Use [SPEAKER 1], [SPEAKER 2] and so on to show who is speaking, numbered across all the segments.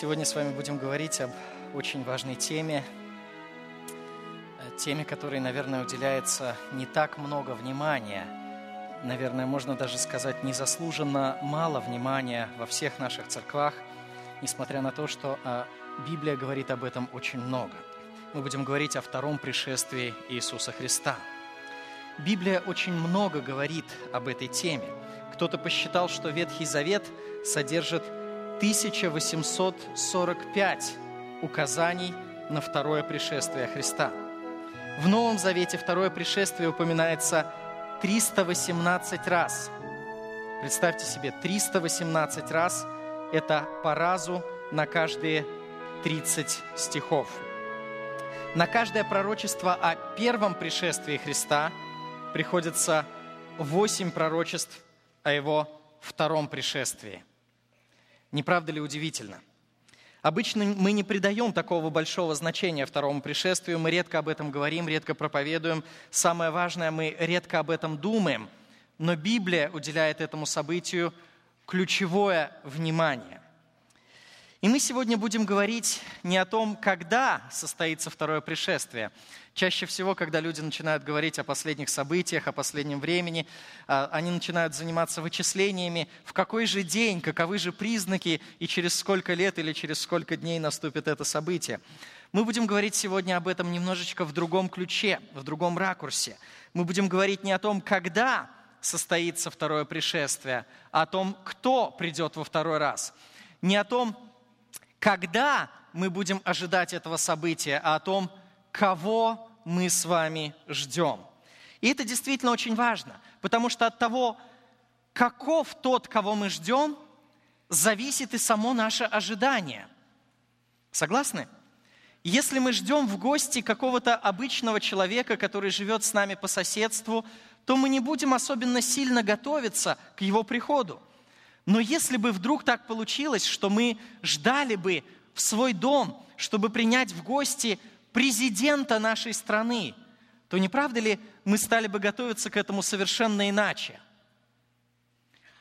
[SPEAKER 1] сегодня с вами будем говорить об очень важной теме, теме, которой, наверное, уделяется не так много внимания. Наверное, можно даже сказать, незаслуженно мало внимания во всех наших церквах, несмотря на то, что а, Библия говорит об этом очень много. Мы будем говорить о втором пришествии Иисуса Христа. Библия очень много говорит об этой теме – кто-то посчитал, что Ветхий Завет содержит 1845 указаний на второе пришествие Христа. В Новом Завете второе пришествие упоминается 318 раз. Представьте себе, 318 раз – это по разу на каждые 30 стихов. На каждое пророчество о первом пришествии Христа приходится 8 пророчеств о его втором пришествии. Не правда ли удивительно? Обычно мы не придаем такого большого значения второму пришествию, мы редко об этом говорим, редко проповедуем. Самое важное, мы редко об этом думаем, но Библия уделяет этому событию ключевое внимание. И мы сегодня будем говорить не о том, когда состоится второе пришествие. Чаще всего, когда люди начинают говорить о последних событиях, о последнем времени, а, они начинают заниматься вычислениями, в какой же день, каковы же признаки и через сколько лет или через сколько дней наступит это событие. Мы будем говорить сегодня об этом немножечко в другом ключе, в другом ракурсе. Мы будем говорить не о том, когда состоится второе пришествие, а о том, кто придет во второй раз. Не о том, когда мы будем ожидать этого события, а о том, кого мы с вами ждем. И это действительно очень важно, потому что от того, каков тот, кого мы ждем, зависит и само наше ожидание. Согласны? Если мы ждем в гости какого-то обычного человека, который живет с нами по соседству, то мы не будем особенно сильно готовиться к его приходу. Но если бы вдруг так получилось, что мы ждали бы в свой дом, чтобы принять в гости президента нашей страны, то не правда ли мы стали бы готовиться к этому совершенно иначе?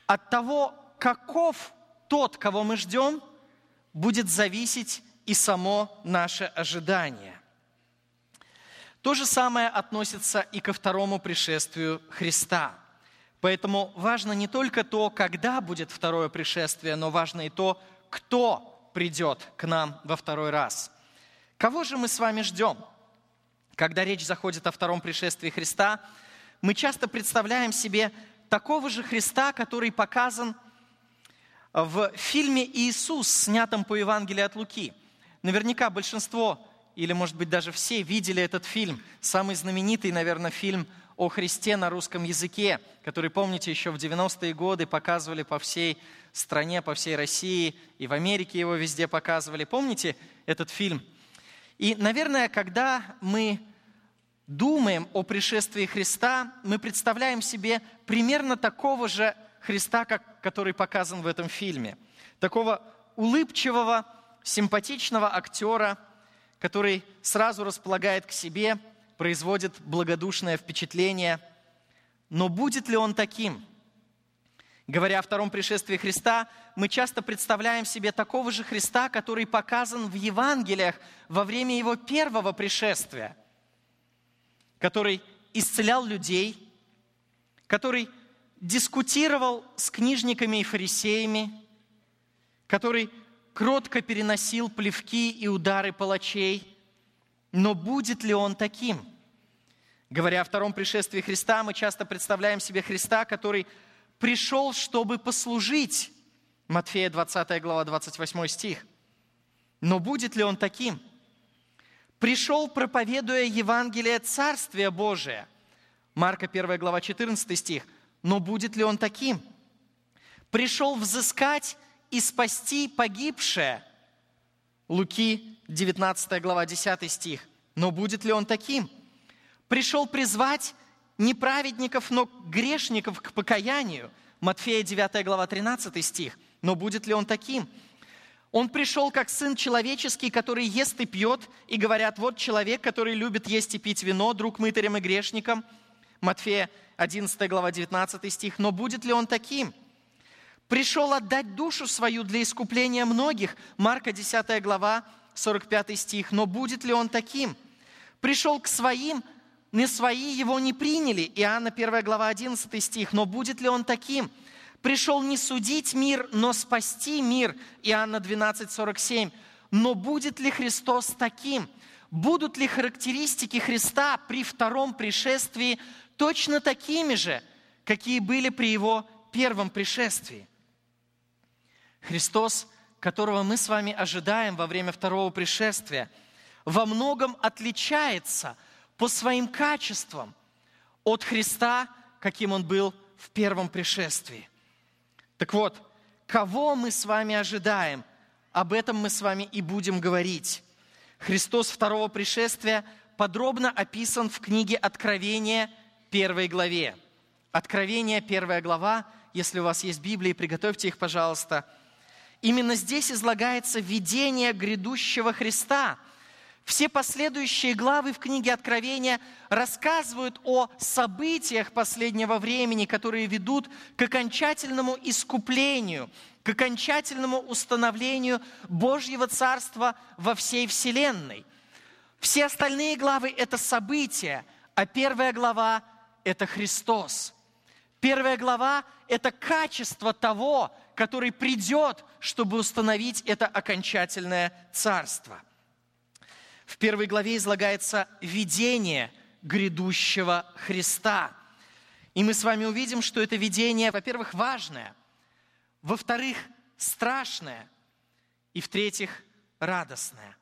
[SPEAKER 1] От того, каков тот, кого мы ждем, будет зависеть и само наше ожидание. То же самое относится и ко второму пришествию Христа – Поэтому важно не только то, когда будет второе пришествие, но важно и то, кто придет к нам во второй раз. Кого же мы с вами ждем? Когда речь заходит о втором пришествии Христа, мы часто представляем себе такого же Христа, который показан в фильме «Иисус», снятом по Евангелию от Луки. Наверняка большинство, или, может быть, даже все видели этот фильм. Самый знаменитый, наверное, фильм о Христе на русском языке, который, помните, еще в 90-е годы показывали по всей стране, по всей России, и в Америке его везде показывали. Помните этот фильм? И, наверное, когда мы думаем о пришествии Христа, мы представляем себе примерно такого же Христа, как, который показан в этом фильме. Такого улыбчивого, симпатичного актера, который сразу располагает к себе – производит благодушное впечатление. Но будет ли он таким? Говоря о втором пришествии Христа, мы часто представляем себе такого же Христа, который показан в Евангелиях во время его первого пришествия, который исцелял людей, который дискутировал с книжниками и фарисеями, который кротко переносил плевки и удары палачей – но будет ли он таким? Говоря о втором пришествии Христа, мы часто представляем себе Христа, который пришел, чтобы послужить. Матфея 20 глава 28 стих. Но будет ли он таким? Пришел, проповедуя Евангелие Царствия Божия. Марка 1 глава 14 стих. Но будет ли он таким? Пришел взыскать и спасти погибшее. Луки 19 глава, 10 стих. Но будет ли он таким? Пришел призвать не праведников, но грешников к покаянию. Матфея 9 глава, 13 стих. Но будет ли он таким? Он пришел как сын человеческий, который ест и пьет, и говорят, вот человек, который любит есть и пить вино, друг мытарям и грешникам. Матфея 11 глава, 19 стих. Но будет ли он таким? Пришел отдать душу свою для искупления многих. Марка 10 глава, 45 стих. Но будет ли он таким? Пришел к своим, не свои его не приняли. Иоанна 1 глава 11 стих. Но будет ли он таким? Пришел не судить мир, но спасти мир. Иоанна 12, 47. Но будет ли Христос таким? Будут ли характеристики Христа при втором пришествии точно такими же, какие были при Его первом пришествии? Христос, которого мы с вами ожидаем во время второго пришествия, во многом отличается по своим качествам от Христа, каким Он был в первом пришествии. Так вот, кого мы с вами ожидаем? Об этом мы с вами и будем говорить. Христос второго пришествия подробно описан в книге Откровения, первой главе. Откровение, первая глава. Если у вас есть Библия, приготовьте их, пожалуйста. Именно здесь излагается видение грядущего Христа. Все последующие главы в книге Откровения рассказывают о событиях последнего времени, которые ведут к окончательному искуплению, к окончательному установлению Божьего Царства во всей Вселенной. Все остальные главы – это события, а первая глава – это Христос. Первая глава – это качество того, который придет, чтобы установить это окончательное царство. В первой главе излагается видение грядущего Христа. И мы с вами увидим, что это видение, во-первых, важное – во-вторых, страшное. И в-третьих, радостное.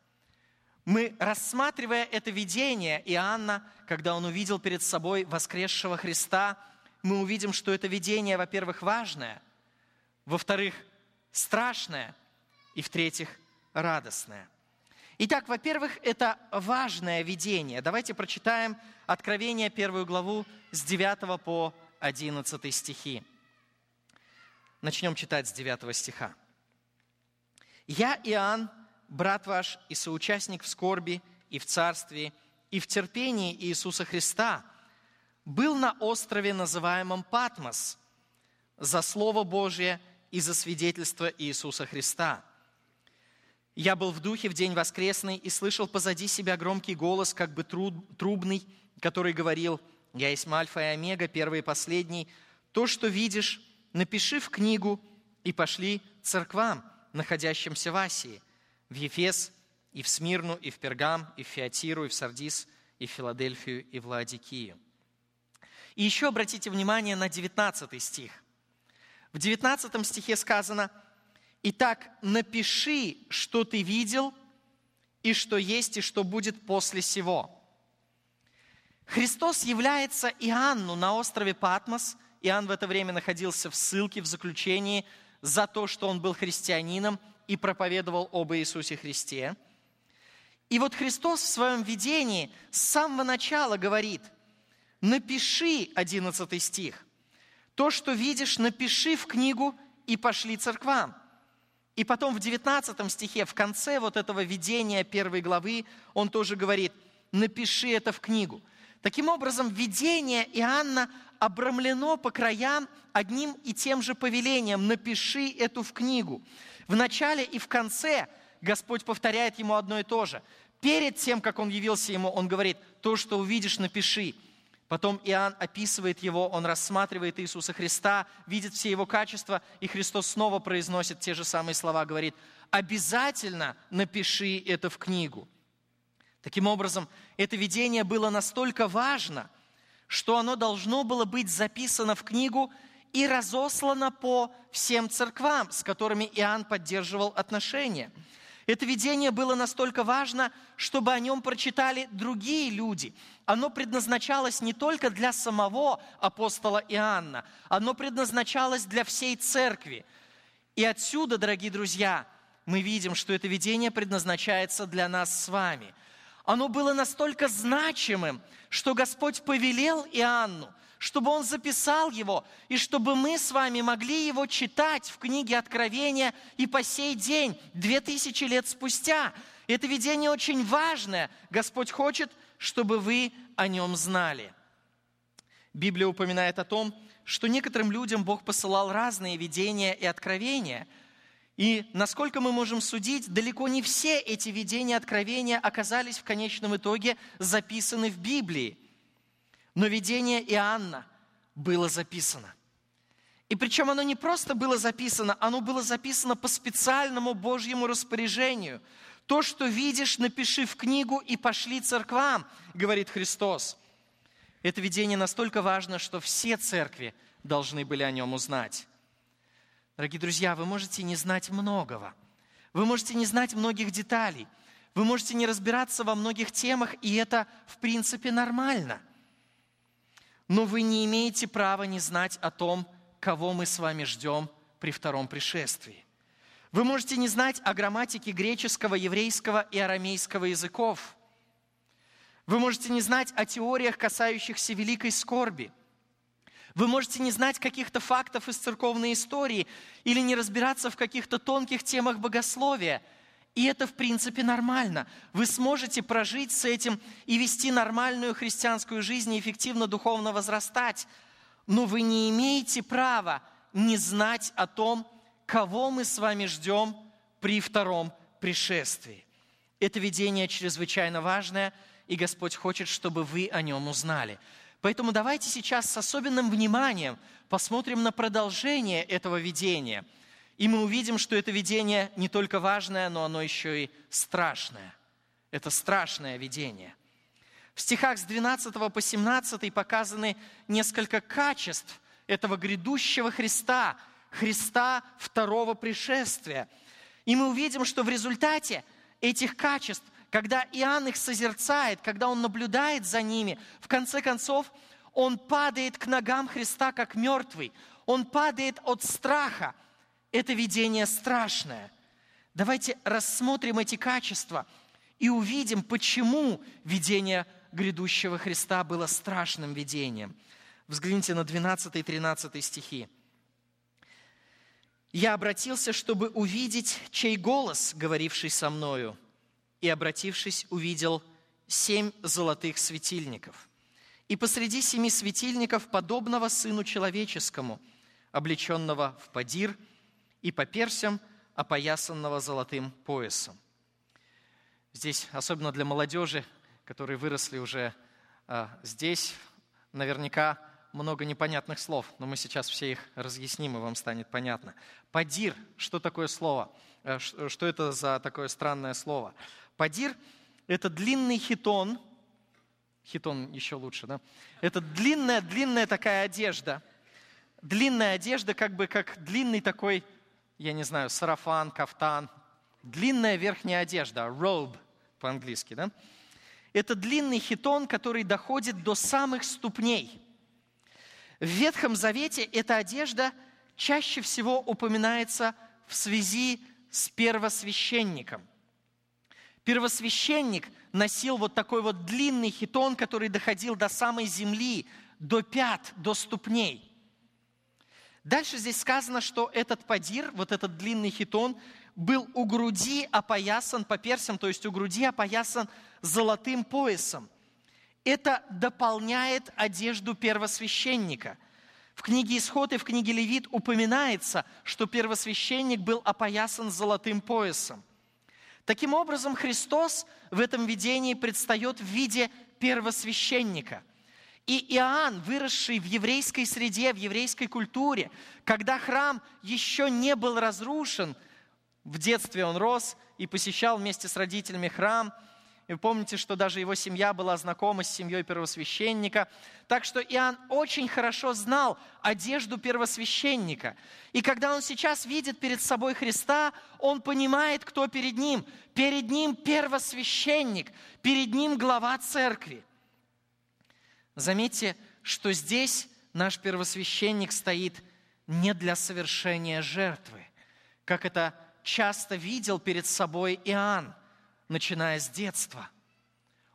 [SPEAKER 1] Мы, рассматривая это видение Иоанна, когда он увидел перед собой воскресшего Христа, мы увидим, что это видение, во-первых, важное, во-вторых, страшное, и в-третьих, радостное. Итак, во-первых, это важное видение. Давайте прочитаем Откровение, первую главу, с 9 по 11 стихи. Начнем читать с 9 стиха. «Я, Иоанн, брат ваш и соучастник в скорби и в царстве, и в терпении Иисуса Христа, был на острове, называемом Патмос, за Слово Божие и за свидетельство Иисуса Христа. Я был в духе в день воскресный и слышал позади себя громкий голос, как бы трубный, который говорил, «Я есть Альфа и Омега, первый и последний. То, что видишь, напиши в книгу и пошли церквам, находящимся в Асии, в Ефес, и в Смирну, и в Пергам, и в Феатиру, и в Сардис, и в Филадельфию, и в Лаодикию. И еще обратите внимание на 19 стих. В 19 стихе сказано, «Итак, напиши, что ты видел, и что есть, и что будет после сего». Христос является Иоанну на острове Патмос – Иоанн в это время находился в ссылке, в заключении за то, что он был христианином и проповедовал об Иисусе Христе. И вот Христос в своем видении с самого начала говорит, напиши, 11 стих, то, что видишь, напиши в книгу и пошли церквам. И потом в 19 стихе, в конце вот этого видения первой главы, он тоже говорит, напиши это в книгу. Таким образом, видение Иоанна обрамлено по краям одним и тем же повелением «напиши эту в книгу». В начале и в конце Господь повторяет ему одно и то же. Перед тем, как он явился ему, он говорит, то, что увидишь, напиши. Потом Иоанн описывает его, он рассматривает Иисуса Христа, видит все его качества, и Христос снова произносит те же самые слова, говорит, обязательно напиши это в книгу. Таким образом, это видение было настолько важно – что оно должно было быть записано в книгу и разослано по всем церквам, с которыми Иоанн поддерживал отношения. Это видение было настолько важно, чтобы о нем прочитали другие люди. Оно предназначалось не только для самого апостола Иоанна, оно предназначалось для всей церкви. И отсюда, дорогие друзья, мы видим, что это видение предназначается для нас с вами – оно было настолько значимым, что Господь повелел Иоанну, чтобы он записал его, и чтобы мы с вами могли его читать в книге Откровения и по сей день, две тысячи лет спустя. Это видение очень важное. Господь хочет, чтобы вы о нем знали. Библия упоминает о том, что некоторым людям Бог посылал разные видения и откровения. И насколько мы можем судить, далеко не все эти видения и откровения оказались в конечном итоге записаны в Библии. Но видение Иоанна было записано. И причем оно не просто было записано, оно было записано по специальному Божьему распоряжению. То, что видишь, напиши в книгу и пошли церквам, говорит Христос. Это видение настолько важно, что все церкви должны были о нем узнать. Дорогие друзья, вы можете не знать многого. Вы можете не знать многих деталей. Вы можете не разбираться во многих темах, и это, в принципе, нормально. Но вы не имеете права не знать о том, кого мы с вами ждем при втором пришествии. Вы можете не знать о грамматике греческого, еврейского и арамейского языков – вы можете не знать о теориях, касающихся великой скорби. Вы можете не знать каких-то фактов из церковной истории или не разбираться в каких-то тонких темах богословия. И это, в принципе, нормально. Вы сможете прожить с этим и вести нормальную христианскую жизнь и эффективно духовно возрастать. Но вы не имеете права не знать о том, кого мы с вами ждем при втором пришествии. Это видение чрезвычайно важное – и Господь хочет, чтобы вы о нем узнали. Поэтому давайте сейчас с особенным вниманием посмотрим на продолжение этого видения. И мы увидим, что это видение не только важное, но оно еще и страшное. Это страшное видение. В стихах с 12 по 17 показаны несколько качеств этого грядущего Христа, Христа второго пришествия. И мы увидим, что в результате этих качеств когда Иоанн их созерцает, когда он наблюдает за ними, в конце концов, он падает к ногам Христа как мертвый. Он падает от страха. Это видение страшное. Давайте рассмотрим эти качества и увидим, почему видение грядущего Христа было страшным видением. Взгляните на 12 и 13 стихи. «Я обратился, чтобы увидеть, чей голос, говоривший со мною, и, обратившись, увидел семь золотых светильников. И посреди семи светильников, подобного Сыну Человеческому, облеченного в падир и по персям, опоясанного золотым поясом. Здесь, особенно для молодежи, которые выросли уже а, здесь, наверняка много непонятных слов, но мы сейчас все их разъясним, и вам станет понятно. Падир, что такое слово? Э, что это за такое странное слово? Падир – это длинный хитон, хитон еще лучше, да? Это длинная-длинная такая одежда. Длинная одежда, как бы как длинный такой, я не знаю, сарафан, кафтан. Длинная верхняя одежда, robe по-английски, да? Это длинный хитон, который доходит до самых ступней. В Ветхом Завете эта одежда чаще всего упоминается в связи с первосвященником – Первосвященник носил вот такой вот длинный хитон, который доходил до самой земли, до пят, до ступней. Дальше здесь сказано, что этот падир, вот этот длинный хитон, был у груди опоясан по персям, то есть у груди опоясан золотым поясом. Это дополняет одежду первосвященника. В книге Исход и в книге Левит упоминается, что первосвященник был опоясан золотым поясом – Таким образом, Христос в этом видении предстает в виде первосвященника. И Иоанн, выросший в еврейской среде, в еврейской культуре, когда храм еще не был разрушен, в детстве он рос и посещал вместе с родителями храм – и вы помните, что даже его семья была знакома с семьей первосвященника. Так что Иоанн очень хорошо знал одежду первосвященника. И когда он сейчас видит перед собой Христа, он понимает, кто перед ним. Перед ним первосвященник, перед ним глава церкви. Заметьте, что здесь наш первосвященник стоит не для совершения жертвы, как это часто видел перед собой Иоанн – начиная с детства.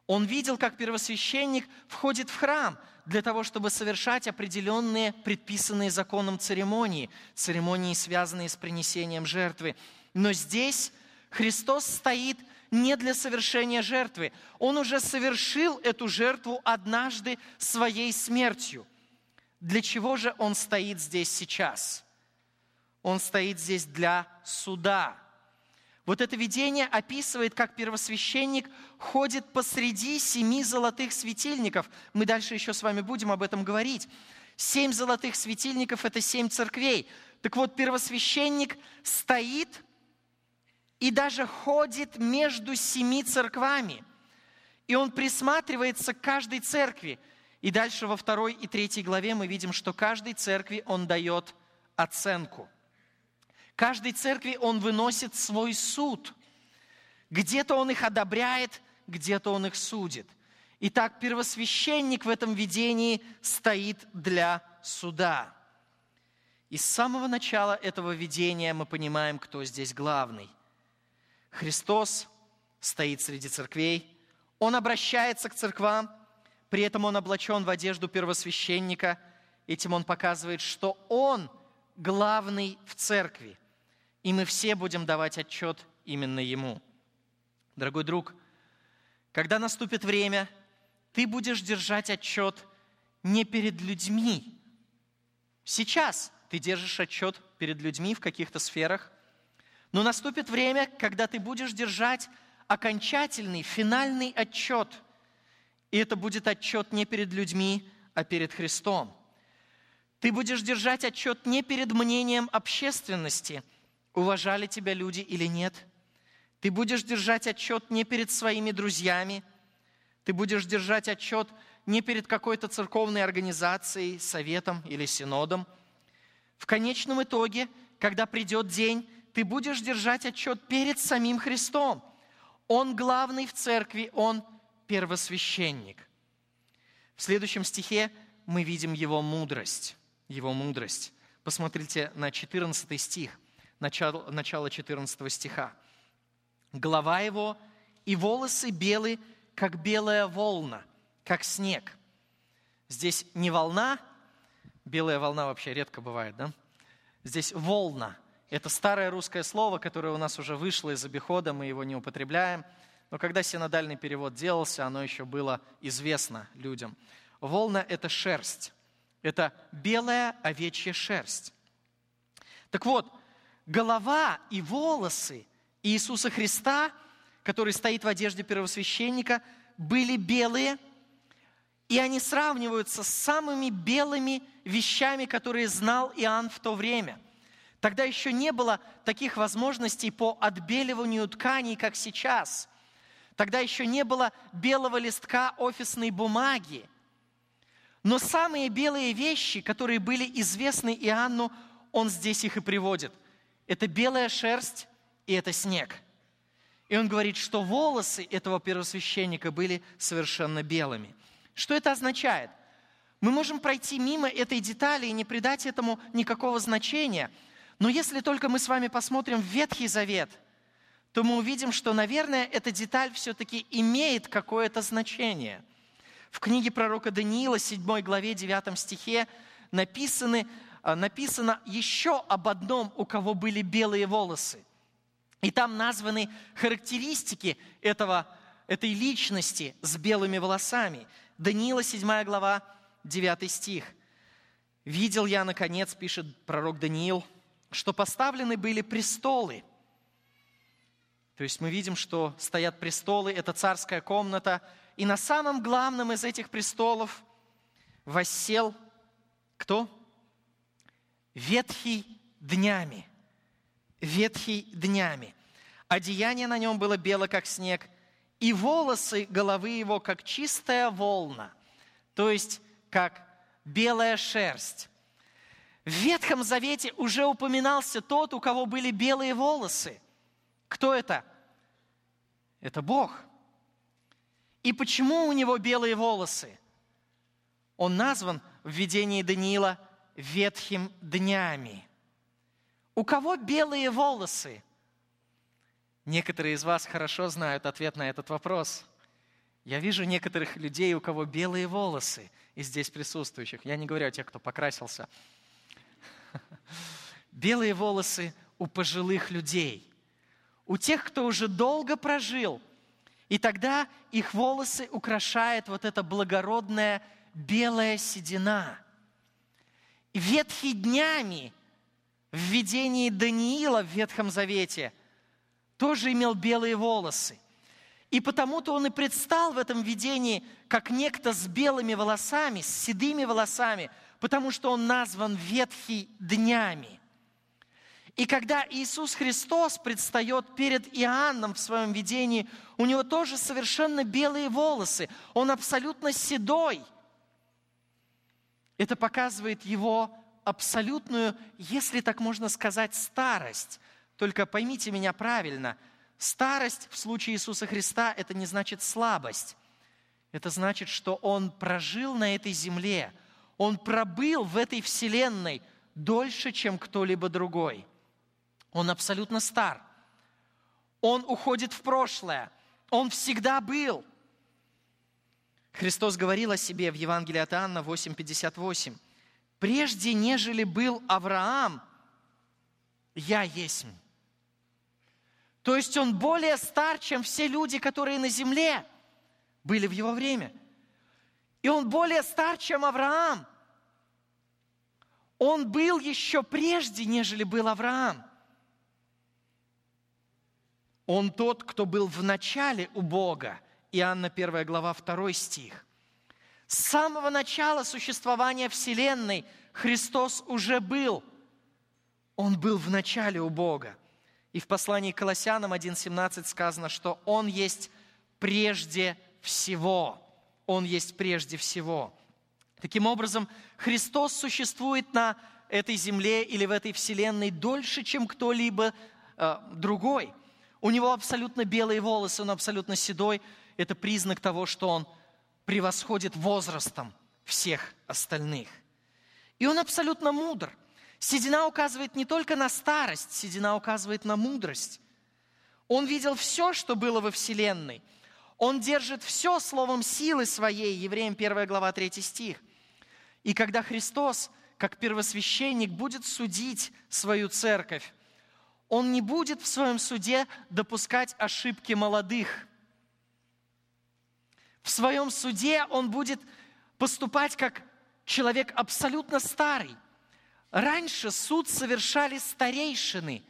[SPEAKER 1] Он видел, как первосвященник входит в храм для того, чтобы совершать определенные предписанные законом церемонии, церемонии, связанные с принесением жертвы. Но здесь Христос стоит не для совершения жертвы. Он уже совершил эту жертву однажды своей смертью. Для чего же Он стоит здесь сейчас? Он стоит здесь для суда. Вот это видение описывает, как первосвященник ходит посреди семи золотых светильников. Мы дальше еще с вами будем об этом говорить. Семь золотых светильников – это семь церквей. Так вот, первосвященник стоит и даже ходит между семи церквами. И он присматривается к каждой церкви. И дальше во второй и третьей главе мы видим, что каждой церкви он дает оценку. Каждой церкви он выносит свой суд. Где-то он их одобряет, где-то он их судит. Итак, первосвященник в этом видении стоит для суда. И с самого начала этого видения мы понимаем, кто здесь главный. Христос стоит среди церквей, Он обращается к церквам, при этом Он облачен в одежду первосвященника. Этим Он показывает, что Он главный в церкви, и мы все будем давать отчет именно Ему. Дорогой друг, когда наступит время, ты будешь держать отчет не перед людьми. Сейчас – ты держишь отчет перед людьми в каких-то сферах. Но наступит время, когда ты будешь держать окончательный, финальный отчет. И это будет отчет не перед людьми, а перед Христом. Ты будешь держать отчет не перед мнением общественности, уважали тебя люди или нет. Ты будешь держать отчет не перед своими друзьями. Ты будешь держать отчет не перед какой-то церковной организацией, советом или синодом – в конечном итоге, когда придет день, ты будешь держать отчет перед самим Христом. Он главный в церкви, он первосвященник. В следующем стихе мы видим его мудрость. Его мудрость. Посмотрите на 14 стих, начало, начало 14 стиха. Голова его и волосы белые, как белая волна, как снег. Здесь не волна, Белая волна вообще редко бывает, да? Здесь волна. Это старое русское слово, которое у нас уже вышло из обихода, мы его не употребляем. Но когда синодальный перевод делался, оно еще было известно людям. Волна – это шерсть. Это белая овечья шерсть. Так вот, голова и волосы Иисуса Христа, который стоит в одежде первосвященника, были белые – и они сравниваются с самыми белыми вещами, которые знал Иоанн в то время. Тогда еще не было таких возможностей по отбеливанию тканей, как сейчас. Тогда еще не было белого листка офисной бумаги. Но самые белые вещи, которые были известны Иоанну, он здесь их и приводит. Это белая шерсть и это снег. И он говорит, что волосы этого первосвященника были совершенно белыми. Что это означает? Мы можем пройти мимо этой детали и не придать этому никакого значения. Но если только мы с вами посмотрим в Ветхий Завет, то мы увидим, что, наверное, эта деталь все-таки имеет какое-то значение. В книге пророка Даниила, 7 главе, 9 стихе, написаны, написано еще об одном, у кого были белые волосы. И там названы характеристики этого, этой личности с белыми волосами. Даниила, 7 глава, 9 стих. «Видел я, наконец, — пишет пророк Даниил, — что поставлены были престолы». То есть мы видим, что стоят престолы, это царская комната, и на самом главном из этих престолов воссел кто? Ветхий днями. Ветхий днями. Одеяние на нем было бело, как снег – и волосы головы его, как чистая волна, то есть как белая шерсть. В Ветхом Завете уже упоминался тот, у кого были белые волосы. Кто это? Это Бог. И почему у него белые волосы? Он назван в видении Даниила ветхим днями. У кого белые волосы? Некоторые из вас хорошо знают ответ на этот вопрос. Я вижу некоторых людей, у кого белые волосы из здесь присутствующих. Я не говорю о тех, кто покрасился. Белые волосы у пожилых людей, у тех, кто уже долго прожил. И тогда их волосы украшает вот эта благородная белая седина. Ветхий днями в видении Даниила в Ветхом Завете тоже имел белые волосы. И потому-то он и предстал в этом видении как некто с белыми волосами, с седыми волосами, потому что он назван ветхий днями. И когда Иисус Христос предстает перед Иоанном в своем видении, у него тоже совершенно белые волосы, он абсолютно седой. Это показывает его абсолютную, если так можно сказать, старость. Только поймите меня правильно, старость в случае Иисуса Христа – это не значит слабость. Это значит, что Он прожил на этой земле, Он пробыл в этой вселенной дольше, чем кто-либо другой. Он абсолютно стар. Он уходит в прошлое. Он всегда был. Христос говорил о себе в Евангелии от Иоанна 8:58 прежде нежели был Авраам, я есть. То есть он более стар, чем все люди, которые на земле были в его время. И он более стар, чем Авраам. Он был еще прежде, нежели был Авраам. Он тот, кто был в начале у Бога. Иоанна 1 глава 2 стих. С самого начала существования Вселенной Христос уже был. Он был в начале у Бога. И в послании к Колоссянам 1.17 сказано, что Он есть прежде всего. Он есть прежде всего. Таким образом, Христос существует на этой земле или в этой вселенной дольше, чем кто-либо э, другой. У него абсолютно белые волосы, он абсолютно седой. Это признак того, что он превосходит возрастом всех остальных. И он абсолютно мудр. Седина указывает не только на старость, седина указывает на мудрость. Он видел все, что было во Вселенной. Он держит все словом силы своей, Евреям 1 глава 3 стих. И когда Христос, как первосвященник, будет судить свою церковь, он не будет в своем суде допускать ошибки молодых – в своем суде он будет поступать как человек абсолютно старый. Раньше суд совершали старейшины,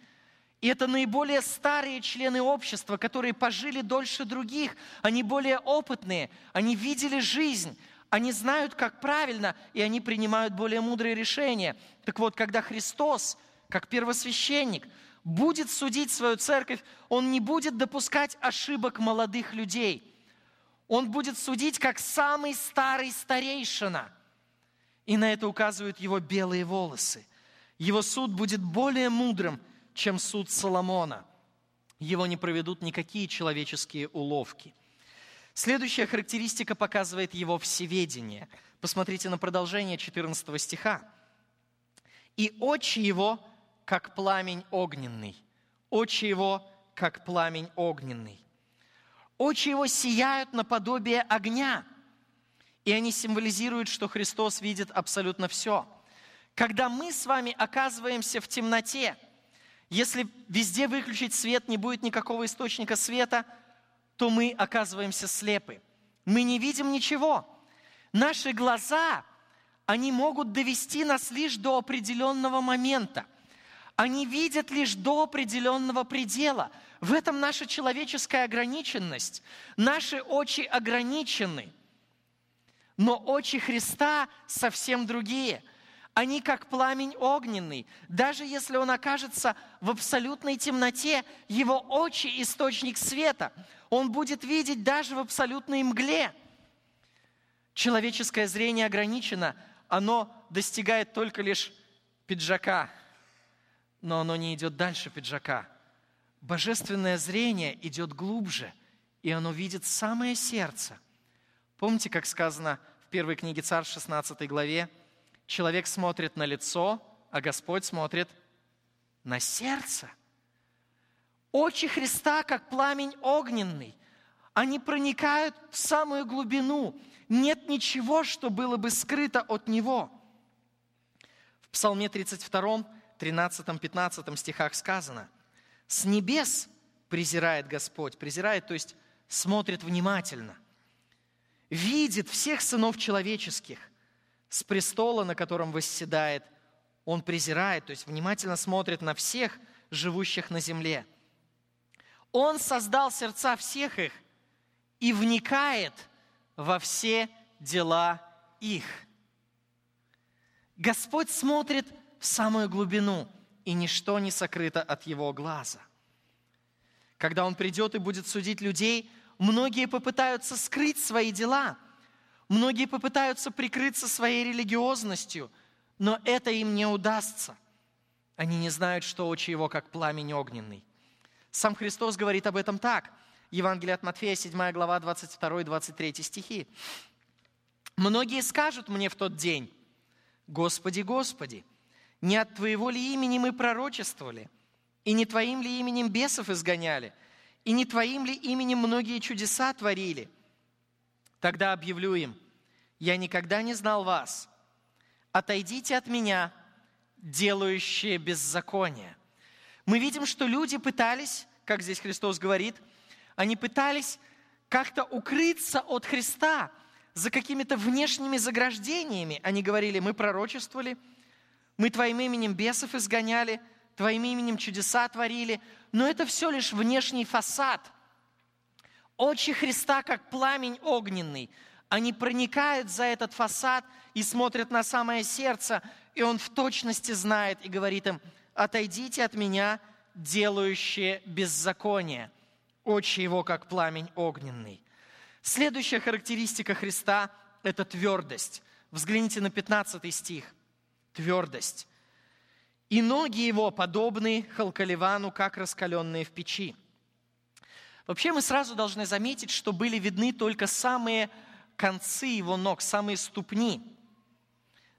[SPEAKER 1] и это наиболее старые члены общества, которые пожили дольше других. Они более опытные, они видели жизнь, они знают, как правильно, и они принимают более мудрые решения. Так вот, когда Христос, как первосвященник, будет судить свою церковь, Он не будет допускать ошибок молодых людей – он будет судить как самый старый старейшина. И на это указывают его белые волосы. Его суд будет более мудрым, чем суд Соломона. Его не проведут никакие человеческие уловки. Следующая характеристика показывает его всеведение. Посмотрите на продолжение 14 стиха. «И очи его, как пламень огненный». Очи его, как пламень огненный. Очи его сияют наподобие огня, и они символизируют, что Христос видит абсолютно все. Когда мы с вами оказываемся в темноте, если везде выключить свет, не будет никакого источника света, то мы оказываемся слепы. Мы не видим ничего. Наши глаза, они могут довести нас лишь до определенного момента. Они видят лишь до определенного предела – в этом наша человеческая ограниченность. Наши очи ограничены. Но очи Христа совсем другие. Они как пламень огненный. Даже если он окажется в абсолютной темноте, его очи – источник света. Он будет видеть даже в абсолютной мгле. Человеческое зрение ограничено. Оно достигает только лишь пиджака. Но оно не идет дальше пиджака – божественное зрение идет глубже, и оно видит самое сердце. Помните, как сказано в первой книге Царь 16 главе, человек смотрит на лицо, а Господь смотрит на сердце. Очи Христа, как пламень огненный, они проникают в самую глубину. Нет ничего, что было бы скрыто от Него. В Псалме 32, 13, 15 стихах сказано – с небес презирает Господь, презирает, то есть смотрит внимательно, видит всех сынов человеческих. с престола, на котором восседает, он презирает, то есть внимательно смотрит на всех живущих на земле. Он создал сердца всех их и вникает во все дела их. Господь смотрит в самую глубину, и ничто не сокрыто от Его глаза. Когда Он придет и будет судить людей, многие попытаются скрыть свои дела, многие попытаются прикрыться своей религиозностью, но это им не удастся. Они не знают, что очи Его, как пламень огненный. Сам Христос говорит об этом так. Евангелие от Матфея, 7 глава, 22-23 стихи. «Многие скажут мне в тот день, Господи, Господи, не от Твоего ли имени мы пророчествовали – и не Твоим ли именем бесов изгоняли? И не Твоим ли именем многие чудеса творили? Тогда объявлю им, я никогда не знал вас. Отойдите от меня, делающие беззаконие. Мы видим, что люди пытались, как здесь Христос говорит, они пытались как-то укрыться от Христа за какими-то внешними заграждениями. Они говорили, мы пророчествовали, мы Твоим именем бесов изгоняли – Твоим именем чудеса творили, но это все лишь внешний фасад. Очи Христа, как пламень огненный, они проникают за этот фасад и смотрят на самое сердце, и Он в точности знает и говорит им, отойдите от меня, делающие беззаконие. Очи Его, как пламень огненный. Следующая характеристика Христа – это твердость. Взгляните на 15 стих. Твердость и ноги его подобны халкаливану, как раскаленные в печи. Вообще мы сразу должны заметить, что были видны только самые концы его ног, самые ступни,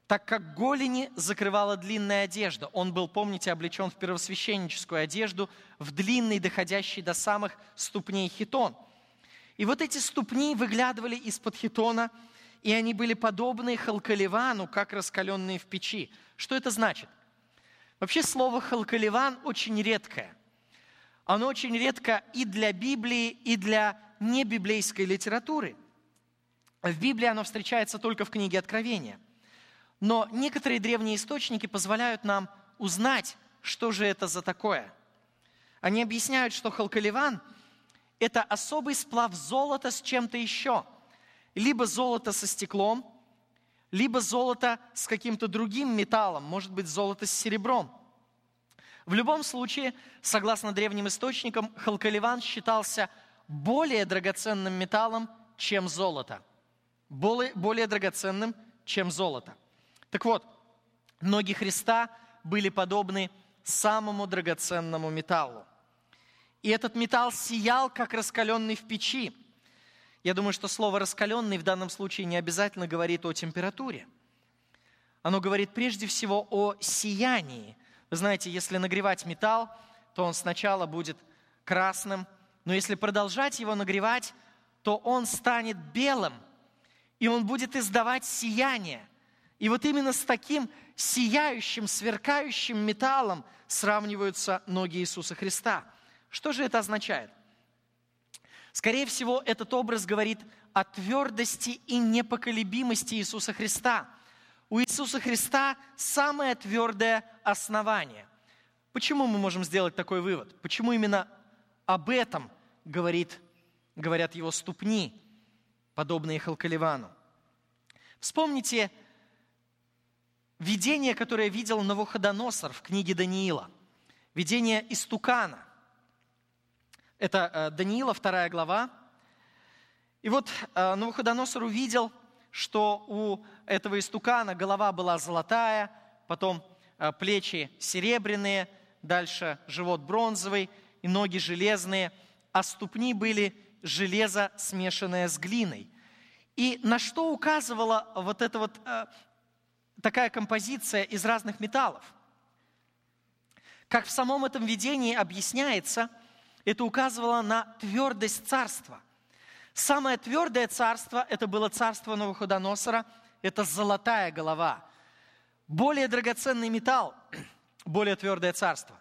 [SPEAKER 1] так как голени закрывала длинная одежда. Он был, помните, облечен в первосвященническую одежду, в длинный, доходящий до самых ступней хитон. И вот эти ступни выглядывали из-под хитона, и они были подобны халкаливану, как раскаленные в печи. Что это значит? Вообще слово «халкаливан» очень редкое. Оно очень редко и для Библии, и для небиблейской литературы. В Библии оно встречается только в книге Откровения. Но некоторые древние источники позволяют нам узнать, что же это за такое. Они объясняют, что халкаливан – это особый сплав золота с чем-то еще. Либо золото со стеклом, либо золото с каким-то другим металлом, может быть, золото с серебром. В любом случае, согласно древним источникам, халкаливан считался более драгоценным металлом, чем золото. Более, более драгоценным, чем золото. Так вот, ноги Христа были подобны самому драгоценному металлу. И этот металл сиял, как раскаленный в печи. Я думаю, что слово «раскаленный» в данном случае не обязательно говорит о температуре. Оно говорит прежде всего о сиянии. Вы знаете, если нагревать металл, то он сначала будет красным, но если продолжать его нагревать, то он станет белым, и он будет издавать сияние. И вот именно с таким сияющим, сверкающим металлом сравниваются ноги Иисуса Христа. Что же это означает? Скорее всего, этот образ говорит о твердости и непоколебимости Иисуса Христа. У Иисуса Христа самое твердое основание. Почему мы можем сделать такой вывод? Почему именно об этом говорит, говорят его ступни, подобные Халкаливану? Вспомните видение, которое видел Навуходоносор в книге Даниила. Видение истукана – это э, Даниила, вторая глава. И вот э, Навуходоносор увидел, что у этого истукана голова была золотая, потом э, плечи серебряные, дальше живот бронзовый и ноги железные, а ступни были железо, смешанное с глиной. И на что указывала вот эта вот такая композиция из разных металлов? Как в самом этом видении объясняется – это указывало на твердость царства. Самое твердое царство – это было царство Новоходоносора, это золотая голова. Более драгоценный металл – более твердое царство.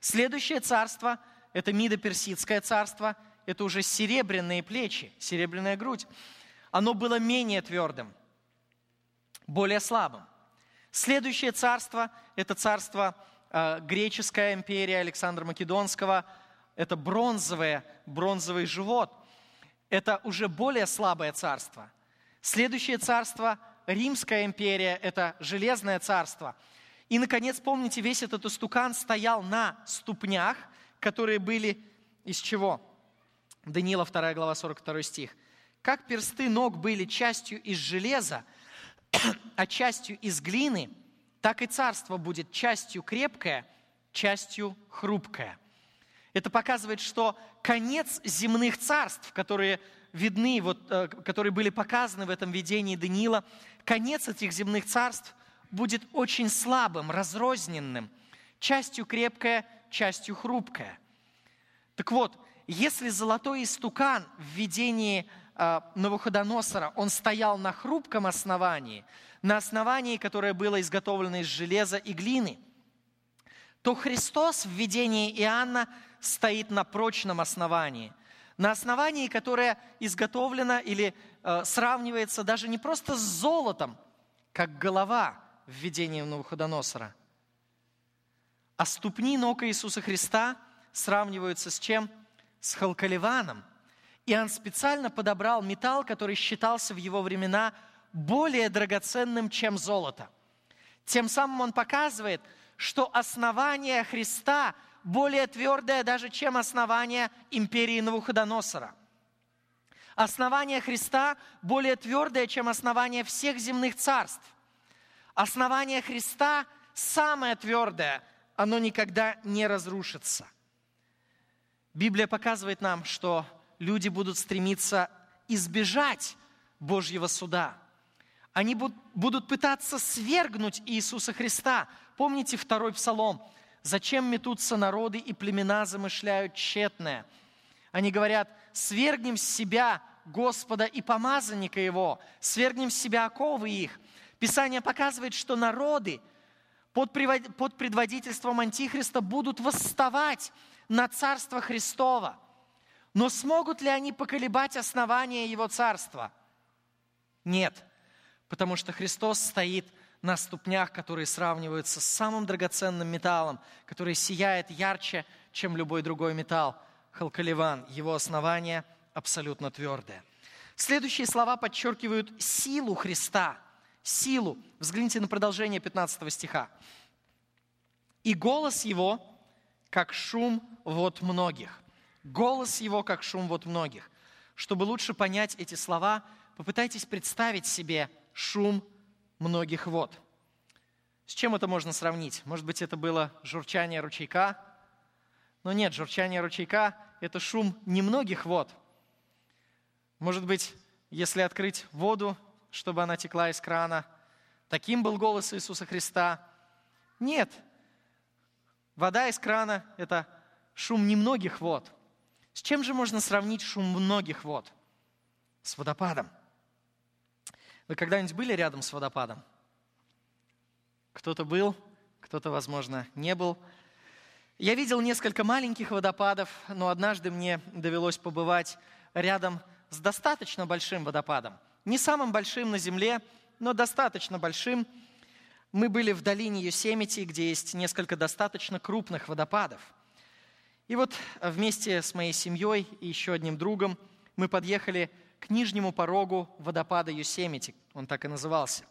[SPEAKER 1] Следующее царство – это Мидо-Персидское царство, это уже серебряные плечи, серебряная грудь. Оно было менее твердым. более слабым. Следующее царство – это царство э, греческая империя Александра Македонского. Это бронзовое, бронзовый живот. Это уже более слабое царство. Следующее царство – Римская империя, это железное царство. И, наконец, помните, весь этот истукан стоял на ступнях, которые были из чего? Даниила 2 глава 42 стих. Как персты ног были частью из железа, а частью из глины, так и царство будет частью крепкое, частью хрупкое. Это показывает, что конец земных царств, которые видны, вот, э, которые были показаны в этом видении Даниила, конец этих земных царств будет очень слабым, разрозненным, частью крепкое, частью хрупкое. Так вот, если золотой истукан в видении э, Навуходоносора, он стоял на хрупком основании, на основании, которое было изготовлено из железа и глины, то Христос в видении Иоанна стоит на прочном основании – на основании, которое изготовлено или э, сравнивается даже не просто с золотом, как голова в видении Навуходоносора, а ступни ног Иисуса Христа сравниваются с чем? С халкаливаном. И он специально подобрал металл, который считался в его времена более драгоценным, чем золото. Тем самым он показывает, что основание Христа – более твердое даже, чем основание империи Навуходоносора. Основание Христа более твердое, чем основание всех земных царств. Основание Христа самое твердое, оно никогда не разрушится. Библия показывает нам, что люди будут стремиться избежать Божьего суда. Они будут пытаться свергнуть Иисуса Христа. Помните второй псалом? Зачем метутся народы и племена замышляют тщетное? Они говорят, свергнем с себя Господа и помазанника Его, свергнем с себя оковы их. Писание показывает, что народы под предводительством Антихриста будут восставать на Царство Христова. Но смогут ли они поколебать основание Его Царства? Нет, потому что Христос стоит на ступнях, которые сравниваются с самым драгоценным металлом, который сияет ярче, чем любой другой металл. Халкаливан, его основание абсолютно твердое. Следующие слова подчеркивают силу Христа. Силу. Взгляните на продолжение 15 стиха. «И голос его, как шум вот многих». Голос его, как шум вот многих. Чтобы лучше понять эти слова, попытайтесь представить себе шум многих вод. С чем это можно сравнить? Может быть, это было журчание ручейка? Но нет, журчание ручейка – это шум немногих вод. Может быть, если открыть воду, чтобы она текла из крана, таким был голос Иисуса Христа? Нет. Вода из крана – это шум немногих вод. С чем же можно сравнить шум многих вод? С водопадом. Вы когда-нибудь были рядом с водопадом? Кто-то был, кто-то, возможно, не был. Я видел несколько маленьких водопадов, но однажды мне довелось побывать рядом с достаточно большим водопадом. Не самым большим на Земле, но достаточно большим. Мы были в долине Юсемити, где есть несколько достаточно крупных водопадов. И вот вместе с моей семьей и еще одним другом мы подъехали нижнему порогу водопада Юсемити. Он так и назывался.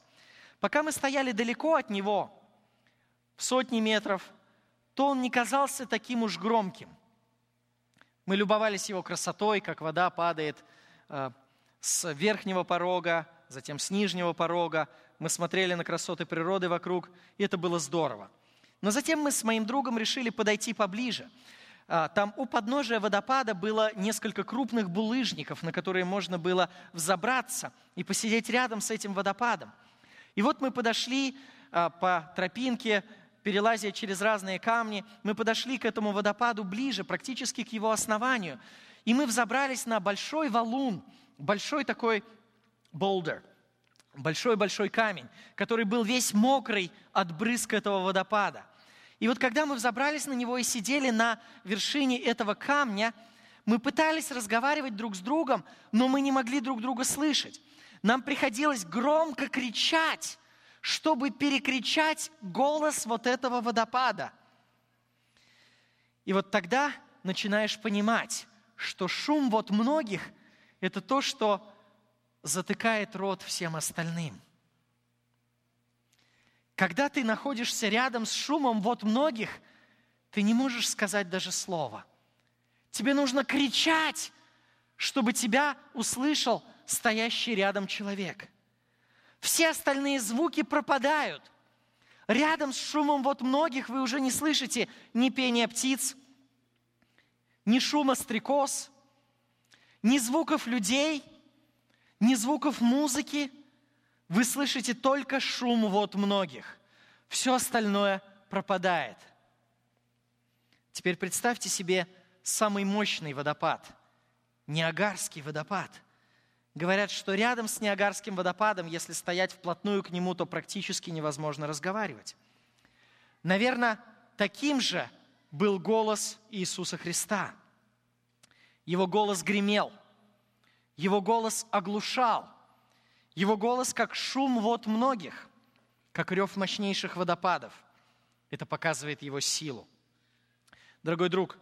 [SPEAKER 1] Пока мы стояли далеко от него, в сотни метров, то он не казался таким уж громким. Мы любовались его красотой, как вода падает э, с верхнего порога, затем с нижнего порога. Мы смотрели на красоты природы вокруг, и это было здорово. Но затем мы с моим другом решили подойти поближе – там у подножия водопада было несколько крупных булыжников, на которые можно было взобраться и посидеть рядом с этим водопадом. И вот мы подошли а, по тропинке, перелазя через разные камни, мы подошли к этому водопаду ближе, практически к его основанию. И мы взобрались на большой валун, большой такой болдер, большой-большой камень, который был весь мокрый от брызг этого водопада – и вот когда мы взобрались на него и сидели на вершине этого камня, мы пытались разговаривать друг с другом, но мы не могли друг друга слышать. Нам приходилось громко кричать, чтобы перекричать голос вот этого водопада. И вот тогда начинаешь понимать, что шум вот многих – это то, что затыкает рот всем остальным. Когда ты находишься рядом с шумом вот многих, ты не можешь сказать даже слова. Тебе нужно кричать, чтобы тебя услышал стоящий рядом человек. Все остальные звуки пропадают. Рядом с шумом вот многих вы уже не слышите ни пения птиц, ни шума стрекоз, ни звуков людей, ни звуков музыки. Вы слышите только шум вот многих. Все остальное пропадает. Теперь представьте себе самый мощный водопад, Ниагарский водопад. Говорят, что рядом с Ниагарским водопадом, если стоять вплотную к нему, то практически невозможно разговаривать. Наверное, таким же был голос Иисуса Христа. Его голос гремел, его голос оглушал, его голос как шум вод многих, как рев мощнейших водопадов. Это показывает его силу. Дорогой друг,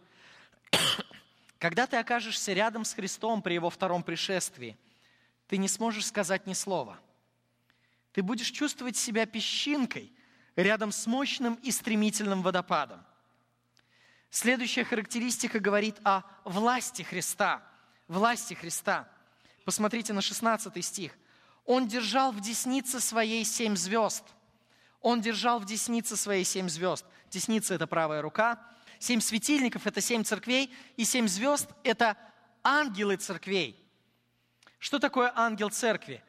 [SPEAKER 1] когда ты окажешься рядом с Христом при Его втором пришествии, ты не сможешь сказать ни слова. Ты будешь чувствовать себя песчинкой рядом с мощным и стремительным водопадом – Следующая характеристика говорит о власти Христа. Власти Христа. Посмотрите на 16 стих. Он держал в деснице своей семь звезд. Он держал в деснице своей семь звезд. Десница – это правая рука. Семь светильников – это семь церквей. И семь звезд – это ангелы церквей. Что такое ангел церкви?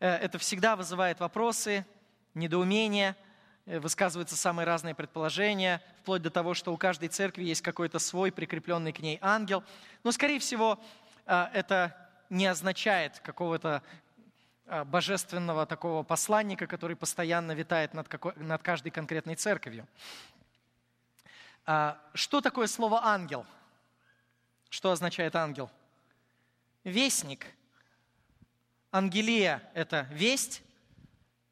[SPEAKER 1] Э, это всегда вызывает вопросы, недоумения – Э, высказываются самые разные предположения, вплоть до того, что у каждой церкви есть какой-то свой прикрепленный к ней ангел. Но, скорее всего, э, это не означает какого-то божественного такого посланника, который постоянно витает над, какой, над каждой конкретной церковью. А, что такое слово ангел? Что означает ангел? Вестник. Ангелия – это весть,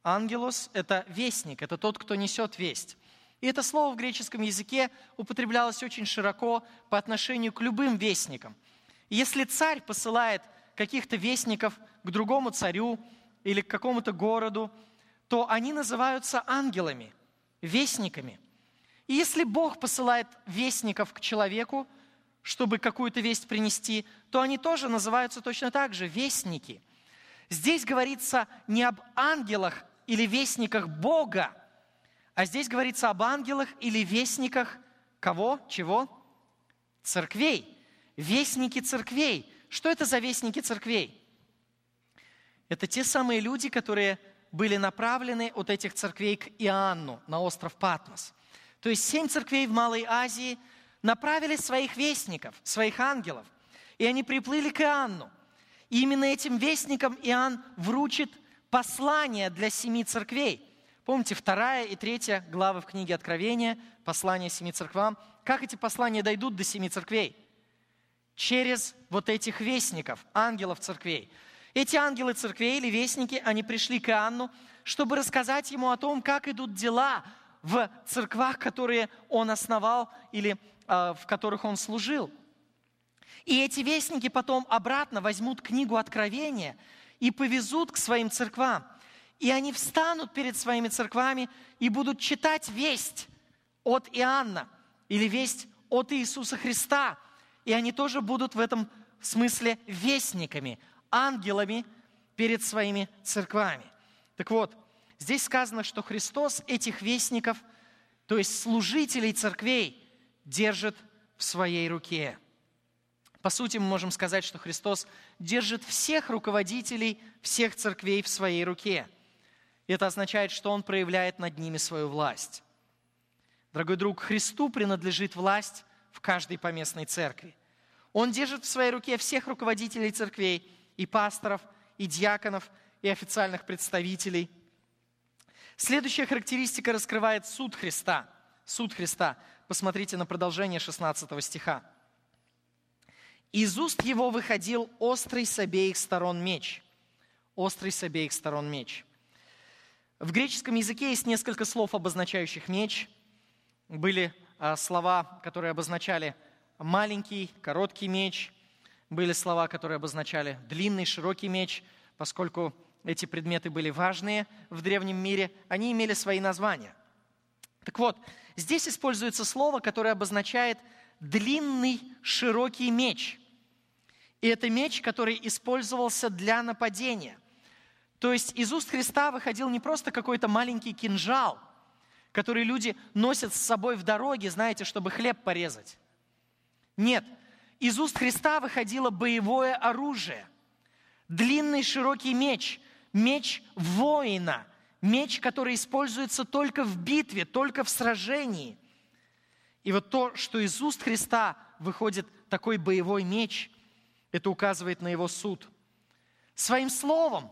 [SPEAKER 1] Ангелос – это вестник, это тот, кто несет весть. И это слово в греческом языке употреблялось очень широко по отношению к любым вестникам. если царь посылает каких-то вестников к другому царю или к какому-то городу, то они называются ангелами, вестниками. И если Бог посылает вестников к человеку, чтобы какую-то весть принести, то они тоже называются точно так же вестники. Здесь говорится не об ангелах, или вестниках Бога. А здесь говорится об ангелах или вестниках кого? Чего? Церквей. Вестники церквей. Что это за вестники церквей? Это те самые люди, которые были направлены от этих церквей к Иоанну на остров Патмос. То есть семь церквей в Малой Азии направили своих вестников, своих ангелов, и они приплыли к Иоанну. И именно этим вестникам Иоанн вручит послание для семи церквей. Помните, вторая и третья главы в книге Откровения, послание семи церквам. Как эти послания дойдут до семи церквей? Через вот этих вестников, ангелов церквей. Эти ангелы церквей или вестники, они пришли к Иоанну, чтобы рассказать ему о том, как идут дела в церквах, которые он основал или э, в которых он служил. И эти вестники потом обратно возьмут книгу Откровения – и повезут к своим церквам. И они встанут перед своими церквами и будут читать весть от Иоанна или весть от Иисуса Христа. И они тоже будут в этом смысле вестниками, ангелами перед своими церквами. Так вот, здесь сказано, что Христос этих вестников, то есть служителей церквей, держит в своей руке. По сути, мы можем сказать, что Христос держит всех руководителей всех церквей в своей руке. Это означает, что Он проявляет над ними свою власть. Дорогой друг, Христу принадлежит власть в каждой поместной церкви. Он держит в своей руке всех руководителей церквей, и пасторов, и диаконов, и официальных представителей. Следующая характеристика раскрывает суд Христа. Суд Христа. Посмотрите на продолжение 16 стиха. Из уст его выходил острый с обеих сторон меч. Острый с обеих сторон меч. В греческом языке есть несколько слов, обозначающих меч. Были слова, которые обозначали маленький, короткий меч. Были слова, которые обозначали длинный, широкий меч, поскольку эти предметы были важные в древнем мире, они имели свои названия. Так вот, здесь используется слово, которое обозначает длинный, широкий меч. И это меч, который использовался для нападения. То есть из уст Христа выходил не просто какой-то маленький кинжал, который люди носят с собой в дороге, знаете, чтобы хлеб порезать. Нет, из уст Христа выходило боевое оружие. Длинный широкий меч, меч воина, меч, который используется только в битве, только в сражении. И вот то, что из уст Христа выходит такой боевой меч, это указывает на его суд. Своим словом,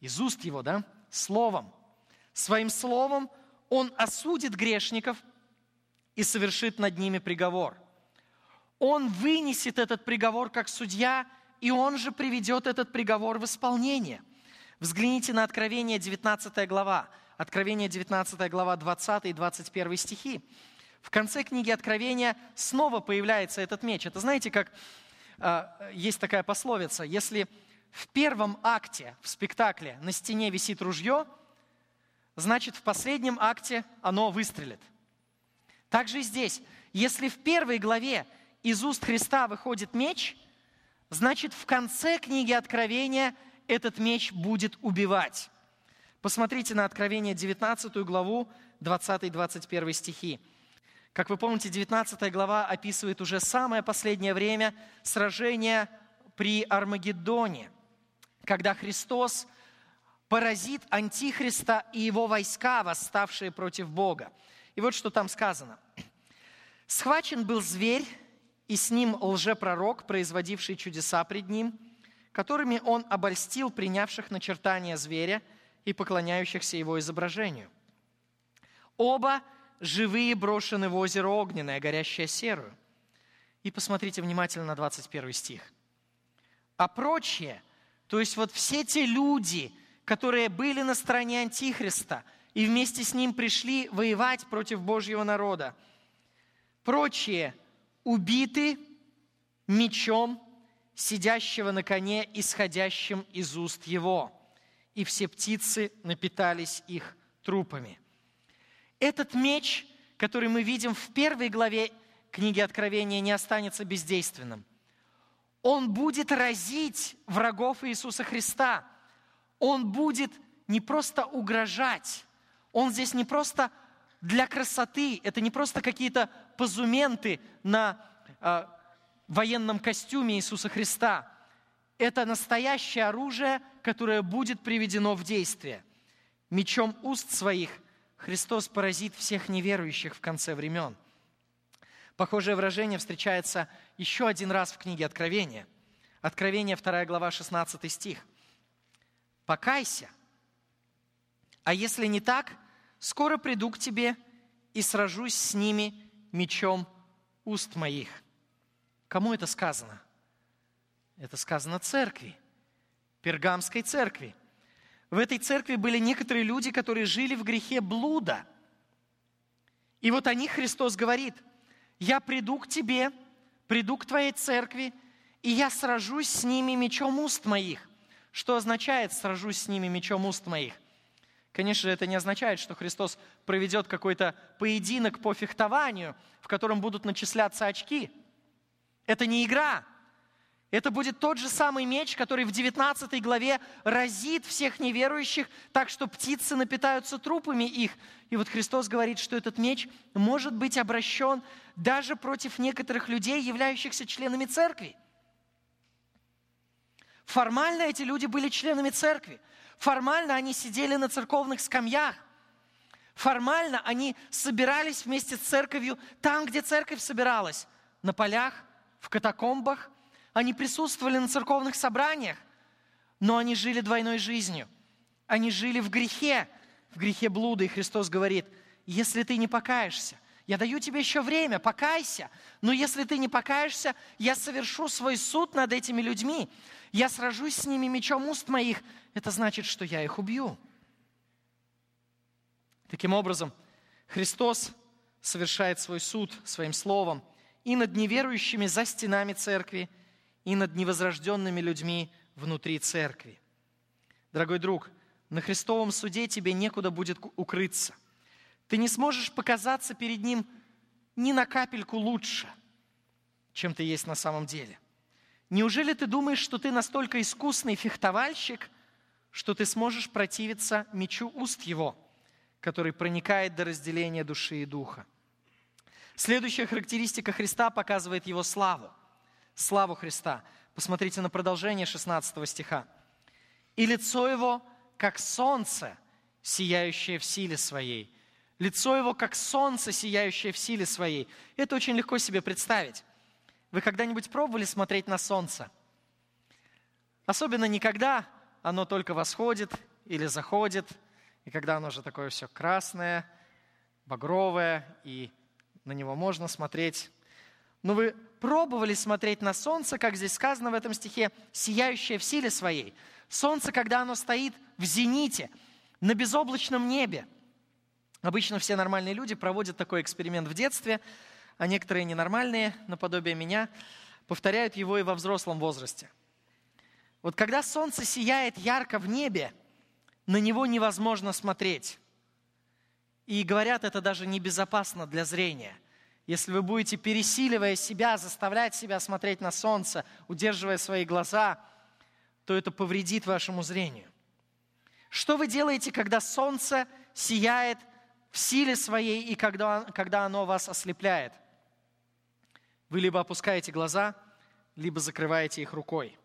[SPEAKER 1] из уст его, да, словом, своим словом он осудит грешников и совершит над ними приговор. Он вынесет этот приговор как судья, и он же приведет этот приговор в исполнение – Взгляните на Откровение 19 глава. Откровение 19 глава 20 и 21 стихи. В конце книги Откровения снова появляется этот меч. Это знаете, как э, есть такая пословица, если в первом акте, в спектакле на стене висит ружье, значит в последнем акте оно выстрелит. Также и здесь, если в первой главе из уст Христа выходит меч, значит в конце книги Откровения – этот меч будет убивать. Посмотрите на Откровение 19 главу, 20-21 стихи. Как вы помните, 19 глава описывает уже самое последнее время сражения при Армагеддоне, когда Христос поразит Антихриста и его войска, восставшие против Бога. И вот что там сказано. «Схвачен был зверь, и с ним лжепророк, производивший чудеса пред ним – которыми он обольстил принявших начертания зверя и поклоняющихся его изображению. Оба живые брошены в озеро огненное, горящее серую. И посмотрите внимательно на 21 стих. А прочие, то есть вот все те люди, которые были на стороне Антихриста и вместе с ним пришли воевать против Божьего народа, прочие убиты мечом сидящего на коне, исходящим из уст его, и все птицы напитались их трупами. Этот меч, который мы видим в первой главе книги Откровения, не останется бездейственным. Он будет разить врагов Иисуса Христа. Он будет не просто угрожать. Он здесь не просто для красоты, это не просто какие-то позументы на а, военном костюме Иисуса Христа. Это настоящее оружие, которое будет приведено в действие. Мечом уст своих Христос поразит всех неверующих в конце времен. Похожее выражение встречается еще один раз в книге Откровения. Откровение, 2 глава, 16 стих. «Покайся, а если не так, скоро приду к тебе и сражусь с ними мечом уст моих». Кому это сказано? Это сказано церкви, пергамской церкви. В этой церкви были некоторые люди, которые жили в грехе блуда. И вот о них Христос говорит, я приду к тебе, приду к твоей церкви, и я сражусь с ними мечом уст моих. Что означает сражусь с ними мечом уст моих? Конечно же, это не означает, что Христос проведет какой-то поединок по фехтованию, в котором будут начисляться очки – это не игра. Это будет тот же самый меч, который в 19 главе разит всех неверующих, так что птицы напитаются трупами их. И вот Христос говорит, что этот меч может быть обращен даже против некоторых людей, являющихся членами церкви. Формально эти люди были членами церкви. Формально они сидели на церковных скамьях. Формально они собирались вместе с церковью там, где церковь собиралась, на полях, в катакомбах, они присутствовали на церковных собраниях, но они жили двойной жизнью. Они жили в грехе, в грехе блуда. И Христос говорит, если ты не покаешься, я даю тебе еще время, покайся. Но если ты не покаешься, я совершу свой суд над этими людьми. Я сражусь с ними мечом уст моих. Это значит, что я их убью. Таким образом, Христос совершает свой суд своим словом и над неверующими за стенами церкви, и над невозрожденными людьми внутри церкви. Дорогой друг, на Христовом суде тебе некуда будет укрыться. Ты не сможешь показаться перед Ним ни на капельку лучше, чем ты есть на самом деле. Неужели ты думаешь, что ты настолько искусный фехтовальщик, что ты сможешь противиться мечу уст Его, который проникает до разделения души и духа? Следующая характеристика Христа показывает Его славу. Славу Христа. Посмотрите на продолжение 16 стиха. «И лицо Его, как солнце, сияющее в силе своей». Лицо Его, как солнце, сияющее в силе своей. Это очень легко себе представить. Вы когда-нибудь пробовали смотреть на солнце? Особенно не когда оно только восходит или заходит, и когда оно уже такое все красное, багровое, и на него можно смотреть. Но вы пробовали смотреть на солнце, как здесь сказано в этом стихе, сияющее в силе своей. Солнце, когда оно стоит в зените, на безоблачном небе. Обычно все нормальные люди проводят такой эксперимент в детстве, а некоторые ненормальные, наподобие меня, повторяют его и во взрослом возрасте. Вот когда солнце сияет ярко в небе, на него невозможно смотреть. И говорят, это даже небезопасно для зрения. Если вы будете, пересиливая себя, заставлять себя смотреть на солнце, удерживая свои глаза, то это повредит вашему зрению. Что вы делаете, когда солнце сияет в силе своей и когда, когда оно вас ослепляет? Вы либо опускаете глаза, либо закрываете их рукой.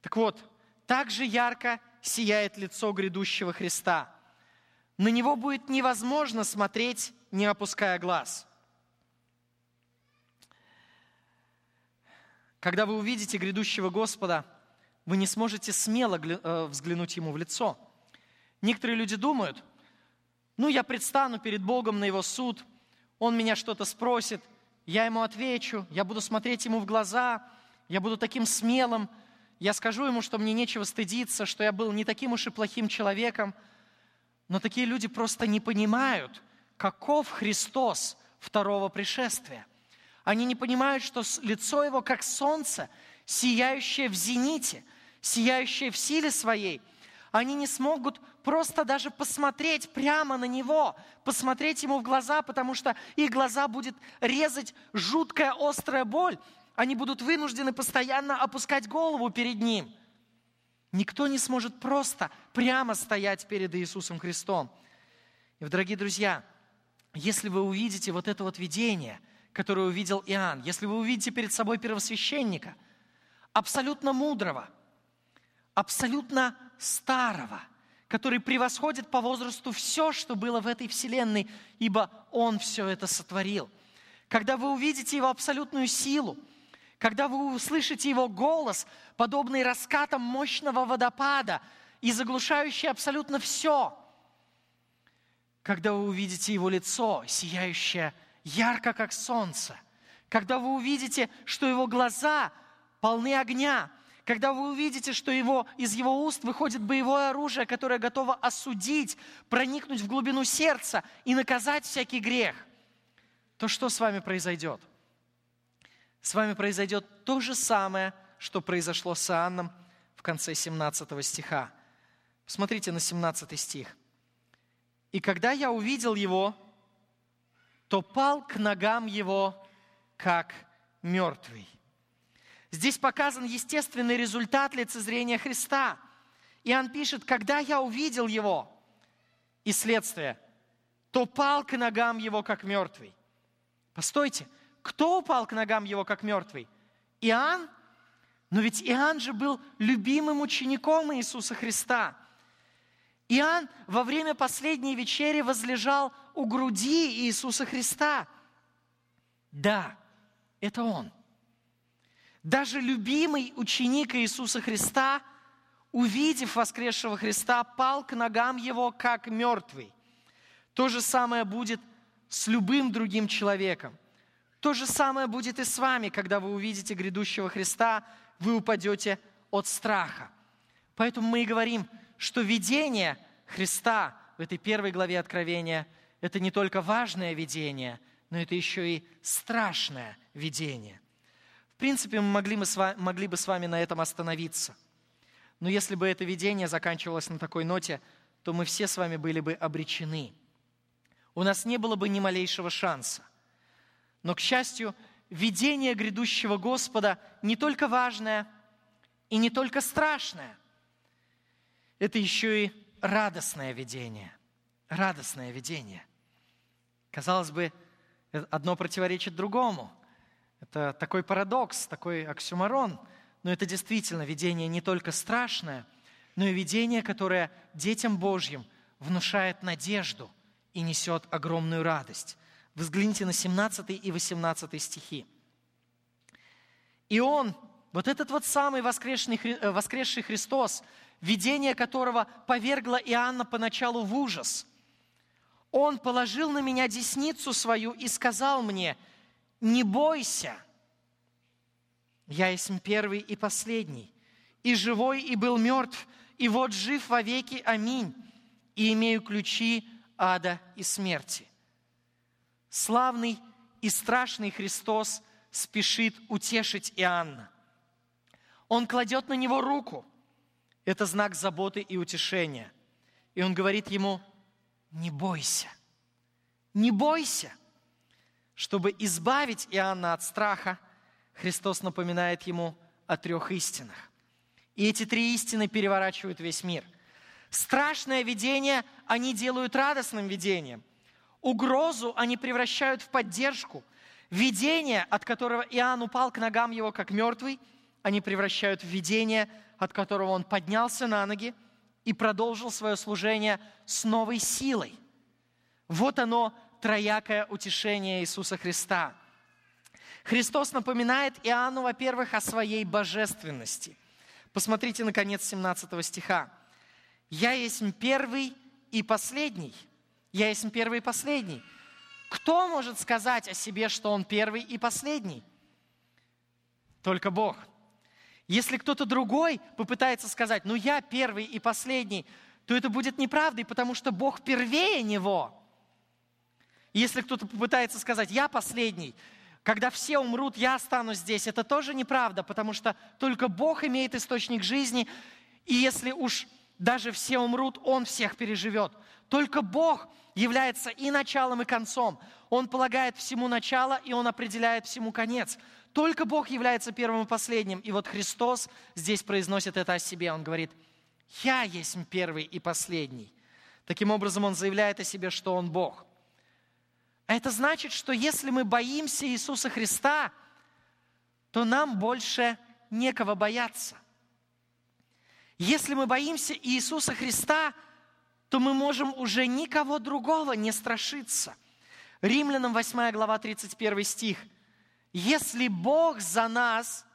[SPEAKER 1] Так вот, так же ярко сияет лицо грядущего Христа – на него будет невозможно смотреть, не опуская глаз. Когда вы увидите грядущего Господа, вы не сможете смело э, взглянуть Ему в лицо. Некоторые люди думают, ну, я предстану перед Богом на Его суд, Он меня что-то спросит, я Ему отвечу, я буду смотреть Ему в глаза, я буду таким смелым, я скажу Ему, что мне нечего стыдиться, что я был не таким уж и плохим человеком – но такие люди просто не понимают, каков Христос второго пришествия. Они не понимают, что лицо Его как солнце, сияющее в зените, сияющее в силе своей. Они не смогут просто даже посмотреть прямо на Него, посмотреть Ему в глаза, потому что их глаза будет резать жуткая острая боль. Они будут вынуждены постоянно опускать голову перед Ним – Никто не сможет просто прямо стоять перед Иисусом Христом. И, дорогие друзья, если вы увидите вот это вот видение, которое увидел Иоанн, если вы увидите перед собой первосвященника, абсолютно мудрого, абсолютно старого, который превосходит по возрасту все, что было в этой вселенной, ибо Он все это сотворил. Когда вы увидите Его абсолютную силу – когда вы услышите Его голос, подобный раскатам мощного водопада и заглушающий абсолютно все, когда вы увидите Его лицо, сияющее ярко, как солнце, когда вы увидите, что Его глаза полны огня, когда вы увидите, что его, из его уст выходит боевое оружие, которое готово осудить, проникнуть в глубину сердца и наказать всякий грех, то что с вами произойдет? с вами произойдет то же самое, что произошло с Иоанном в конце 17 стиха. Посмотрите на 17 стих. «И когда я увидел его, то пал к ногам его, как мертвый». Здесь показан естественный результат лицезрения Христа. Иоанн пишет, когда я увидел его, и следствие, то пал к ногам его, как мертвый. Постойте, кто упал к ногам его, как мертвый? Иоанн? Но ведь Иоанн же был любимым учеником Иисуса Христа. Иоанн во время последней вечери возлежал у груди Иисуса Христа. Да, это он. Даже любимый ученик Иисуса Христа, увидев воскресшего Христа, пал к ногам его, как мертвый. То же самое будет с любым другим человеком. То же самое будет и с вами, когда вы увидите грядущего Христа, вы упадете от страха. Поэтому мы и говорим, что видение Христа в этой первой главе Откровения – это не только важное видение, но это еще и страшное видение. Принципе, мы могли, мы с вами, могли бы с вами на этом остановиться. Но если бы это видение заканчивалось на такой ноте, то мы все с вами были бы обречены. У нас не было бы ни малейшего шанса. Но, к счастью, видение грядущего Господа не только важное и не только страшное, это еще и радостное видение. Радостное видение. Казалось бы, одно противоречит другому. Это такой парадокс, такой оксюмарон. Но это действительно видение не только страшное, но и видение, которое детям Божьим внушает надежду и несет огромную радость. Взгляните на 17 и 18 стихи. И он, вот этот вот самый воскресший, э, воскресший Христос, видение которого повергло Иоанна поначалу в ужас. Он положил на меня десницу свою и сказал мне, не бойся, я есть первый и последний, и живой, и был мертв, и вот жив вовеки, аминь, и имею ключи ада и смерти. Славный и страшный Христос – спешит утешить Иоанна. Он кладет на него руку. Это знак заботы и утешения. И он говорит ему, не бойся, не бойся. Чтобы избавить Иоанна от страха, Христос напоминает ему о трех истинах. И эти три истины переворачивают весь мир. Страшное видение они делают радостным видением. Угрозу они превращают в поддержку – Видение, от которого Иоанн упал к ногам его как мертвый, они превращают в видение, от которого он поднялся на ноги и продолжил свое служение с новой силой. Вот оно, троякое утешение Иисуса Христа. Христос напоминает Иоанну, во-первых, о своей божественности. Посмотрите на конец 17 стиха. «Я есть первый и последний». Я есть первый и последний. Кто может сказать о себе, что он первый и последний? Только Бог. Если кто-то другой попытается сказать, ну я первый и последний, то это будет неправдой, потому что Бог первее него. Если кто-то попытается сказать, я последний, когда все умрут, я останусь здесь, это тоже неправда, потому что только Бог имеет источник жизни, и если уж даже все умрут, Он всех переживет. Только Бог является и началом, и концом. Он полагает всему начало, и Он определяет всему конец. Только Бог является первым и последним. И вот Христос здесь произносит это о себе. Он говорит, «Я есть первый и последний». Таким образом, Он заявляет о себе, что Он Бог. А это значит, что если мы боимся Иисуса Христа, то нам больше некого бояться. Если мы боимся Иисуса Христа – то мы можем уже никого другого не страшиться. Римлянам 8 глава 31 стих. Если Бог за нас,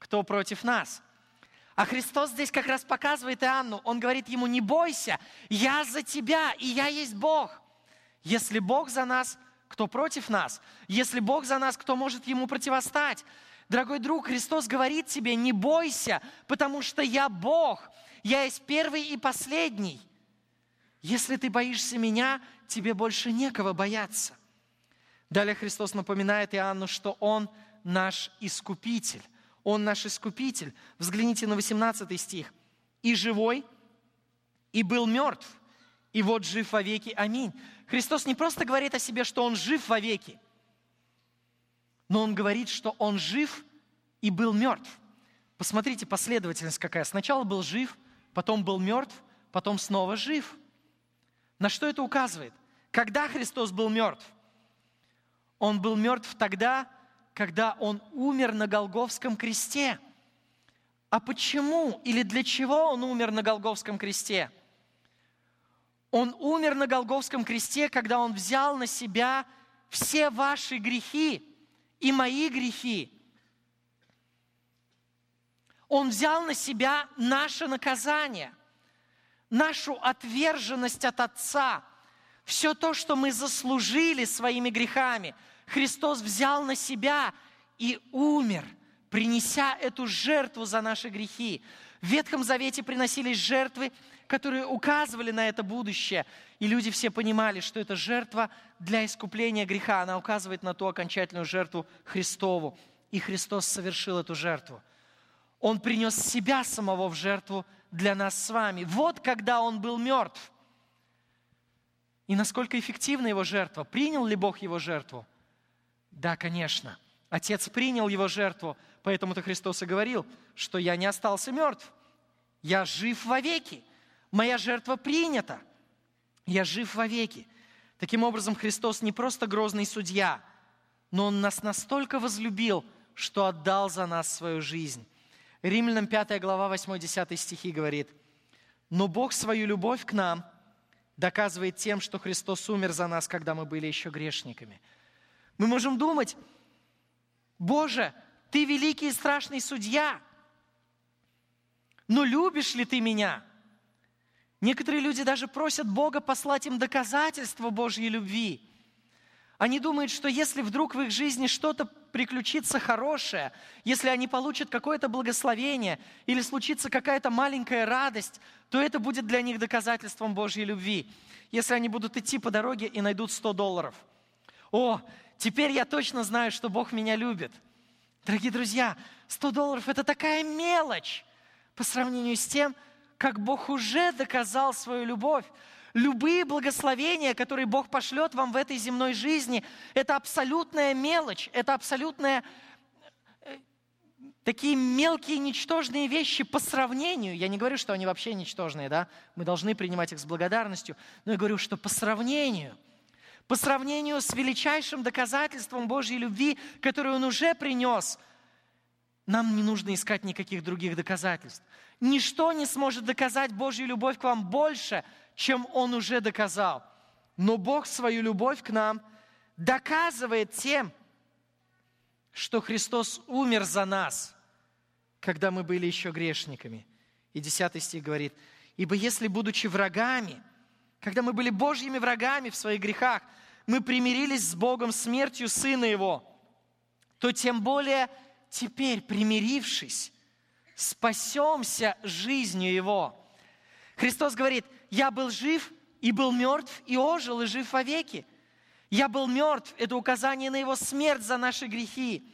[SPEAKER 1] кто против нас? А Христос здесь как раз показывает Иоанну, он говорит ему, не бойся, я за тебя, и я есть Бог. Если Бог за нас, кто против нас? Если Бог за нас, кто может ему противостать? Дорогой друг, Христос говорит тебе, не бойся, потому что я Бог, я есть первый и последний. Если ты боишься меня, тебе больше некого бояться. Далее Христос напоминает Иоанну, что Он наш Искупитель. Он наш Искупитель. Взгляните на 18 стих. «И живой, и был мертв, и вот жив вовеки. Аминь». Христос не просто говорит о себе, что Он жив вовеки, но Он говорит, что Он жив и был мертв. Посмотрите, последовательность какая. Сначала был жив, потом был мертв, потом снова жив – на что это указывает? Когда Христос был мертв? Он был мертв тогда, когда Он умер на Голговском кресте. А почему или для чего Он умер на Голговском кресте? Он умер на Голговском кресте, когда Он взял на себя все ваши грехи и мои грехи. Он взял на себя наше наказание – нашу отверженность от Отца, все то, что мы заслужили своими грехами, Христос взял на себя и умер, принеся эту жертву за наши грехи. В Ветхом Завете приносились жертвы, которые указывали на это будущее. И люди все понимали, что это жертва для искупления греха. Она указывает на ту окончательную жертву Христову. И Христос совершил эту жертву. Он принес себя самого в жертву для нас с вами. Вот когда Он был мертв. И насколько эффективна Его жертва? Принял ли Бог Его жертву? Да, конечно. Отец принял Его жертву, поэтому-то Христос и говорил, что я не остался мертв. Я жив вовеки. Моя жертва принята. Я жив вовеки. Таким образом, Христос не просто грозный судья, но Он нас настолько возлюбил, что отдал за нас свою жизнь. Римлянам 5 глава 8-10 стихи говорит, «Но Бог свою любовь к нам доказывает тем, что Христос умер за нас, когда мы были еще грешниками». Мы можем думать, Боже, Ты великий и страшный судья, но любишь ли Ты меня? Некоторые люди даже просят Бога послать им доказательства Божьей любви. Они думают, что если вдруг в их жизни что-то приключится хорошее, если они получат какое-то благословение или случится какая-то маленькая радость, то это будет для них доказательством Божьей любви. Если они будут идти по дороге и найдут 100 долларов. О, теперь я точно знаю, что Бог меня любит. Дорогие друзья, 100 долларов – это такая мелочь по сравнению с тем, как Бог уже доказал свою любовь. Любые благословения, которые Бог пошлет вам в этой земной жизни, это абсолютная мелочь, это абсолютная э, такие мелкие, ничтожные вещи по сравнению, я не говорю, что они вообще ничтожные, да, мы должны принимать их с благодарностью, но я говорю, что по сравнению, по сравнению с величайшим доказательством Божьей любви, которое Он уже принес, нам не нужно искать никаких других доказательств. Ничто не сможет доказать Божью любовь к вам больше, чем Он уже доказал. Но Бог свою любовь к нам доказывает тем, что Христос умер за нас, когда мы были еще грешниками. И 10 стих говорит, «Ибо если, будучи врагами, когда мы были Божьими врагами в своих грехах, мы примирились с Богом смертью Сына Его, то тем более теперь, примирившись, спасемся жизнью Его». Христос говорит, я был жив и был мертв, и ожил, и жив вовеки. Я был мертв, это указание на Его смерть за наши грехи.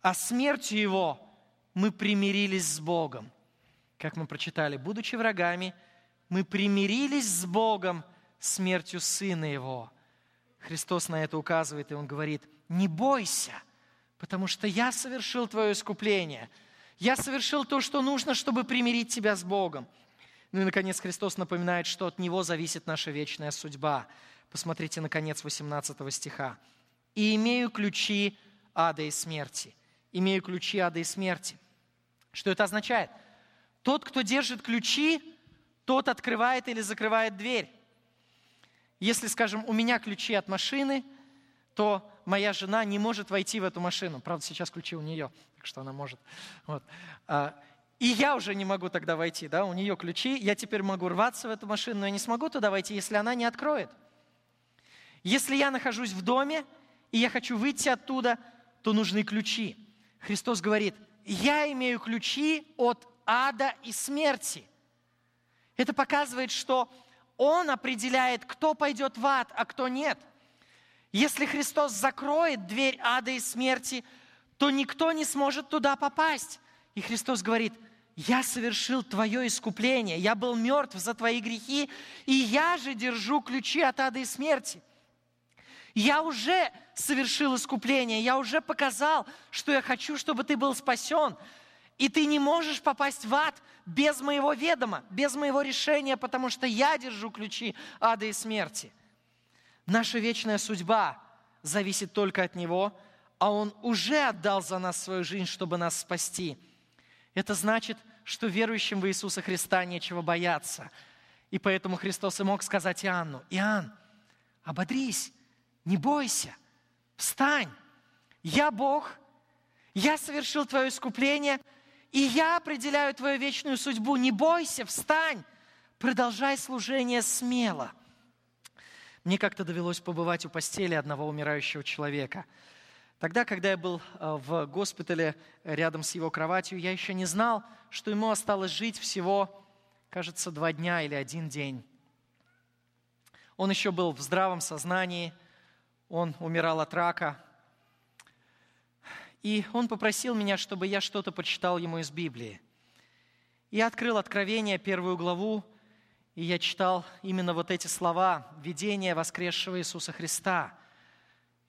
[SPEAKER 1] А смертью Его мы примирились с Богом. Как мы прочитали, будучи врагами, мы примирились с Богом смертью Сына Его. Христос на это указывает, и Он говорит, не бойся, потому что я совершил твое искупление. Я совершил то, что нужно, чтобы примирить тебя с Богом. Ну и, наконец, Христос напоминает, что от Него зависит наша вечная судьба. Посмотрите, наконец, 18 стиха. «И имею ключи ада и смерти». Имею ключи ада и смерти. Что это означает? Тот, кто держит ключи, тот открывает или закрывает дверь. Если, скажем, у меня ключи от машины, то моя жена не может войти в эту машину. Правда, сейчас ключи у нее, так что она может. Вот. А, и я уже не могу тогда войти, да, у нее ключи, я теперь могу рваться в эту машину, но я не смогу туда войти, если она не откроет. Если я нахожусь в доме, и я хочу выйти оттуда, то нужны ключи. Христос говорит, я имею ключи от ада и смерти. Это показывает, что Он определяет, кто пойдет в ад, а кто нет. Если Христос закроет дверь ада и смерти, то никто не сможет туда попасть. И Христос говорит, я совершил твое искупление, я был мертв за твои грехи, и я же держу ключи от ада и смерти. Я уже совершил искупление, я уже показал, что я хочу, чтобы ты был спасен. И ты не можешь попасть в ад без моего ведома, без моего решения, потому что я держу ключи ада и смерти. Наша вечная судьба зависит только от Него, а Он уже отдал за нас свою жизнь, чтобы нас спасти – это значит, что верующим в Иисуса Христа нечего бояться. И поэтому Христос и мог сказать Иоанну, Иоанн, ободрись, не бойся, встань. Я Бог, я совершил твое искупление, и я определяю твою вечную судьбу. Не бойся, встань, продолжай служение смело. Мне как-то довелось побывать у постели одного умирающего человека – Тогда, когда я был э, в госпитале рядом с его кроватью, я еще не знал, что ему осталось жить всего, кажется, два дня или один день. Он еще был в здравом сознании, он умирал от рака. И он попросил меня, чтобы я что-то почитал ему из Библии. Я открыл Откровение, первую главу, и я читал именно вот эти слова «Видение воскресшего Иисуса Христа».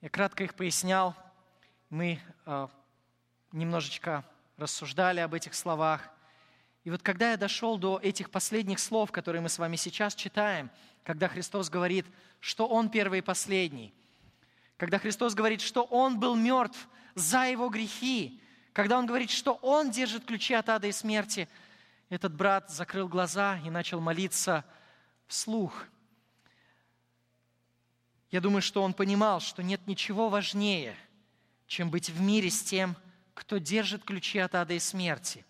[SPEAKER 1] Я кратко их пояснял, мы э, немножечко рассуждали об этих словах. И вот когда я дошел до этих последних слов, которые мы с вами сейчас читаем, когда Христос говорит, что Он первый и последний, когда Христос говорит, что Он был мертв за Его грехи, когда Он говорит, что Он держит ключи от ада и смерти, этот брат закрыл глаза и начал молиться вслух. Я думаю, что он понимал, что нет ничего важнее – чем быть в мире с тем, кто держит ключи от ада и смерти.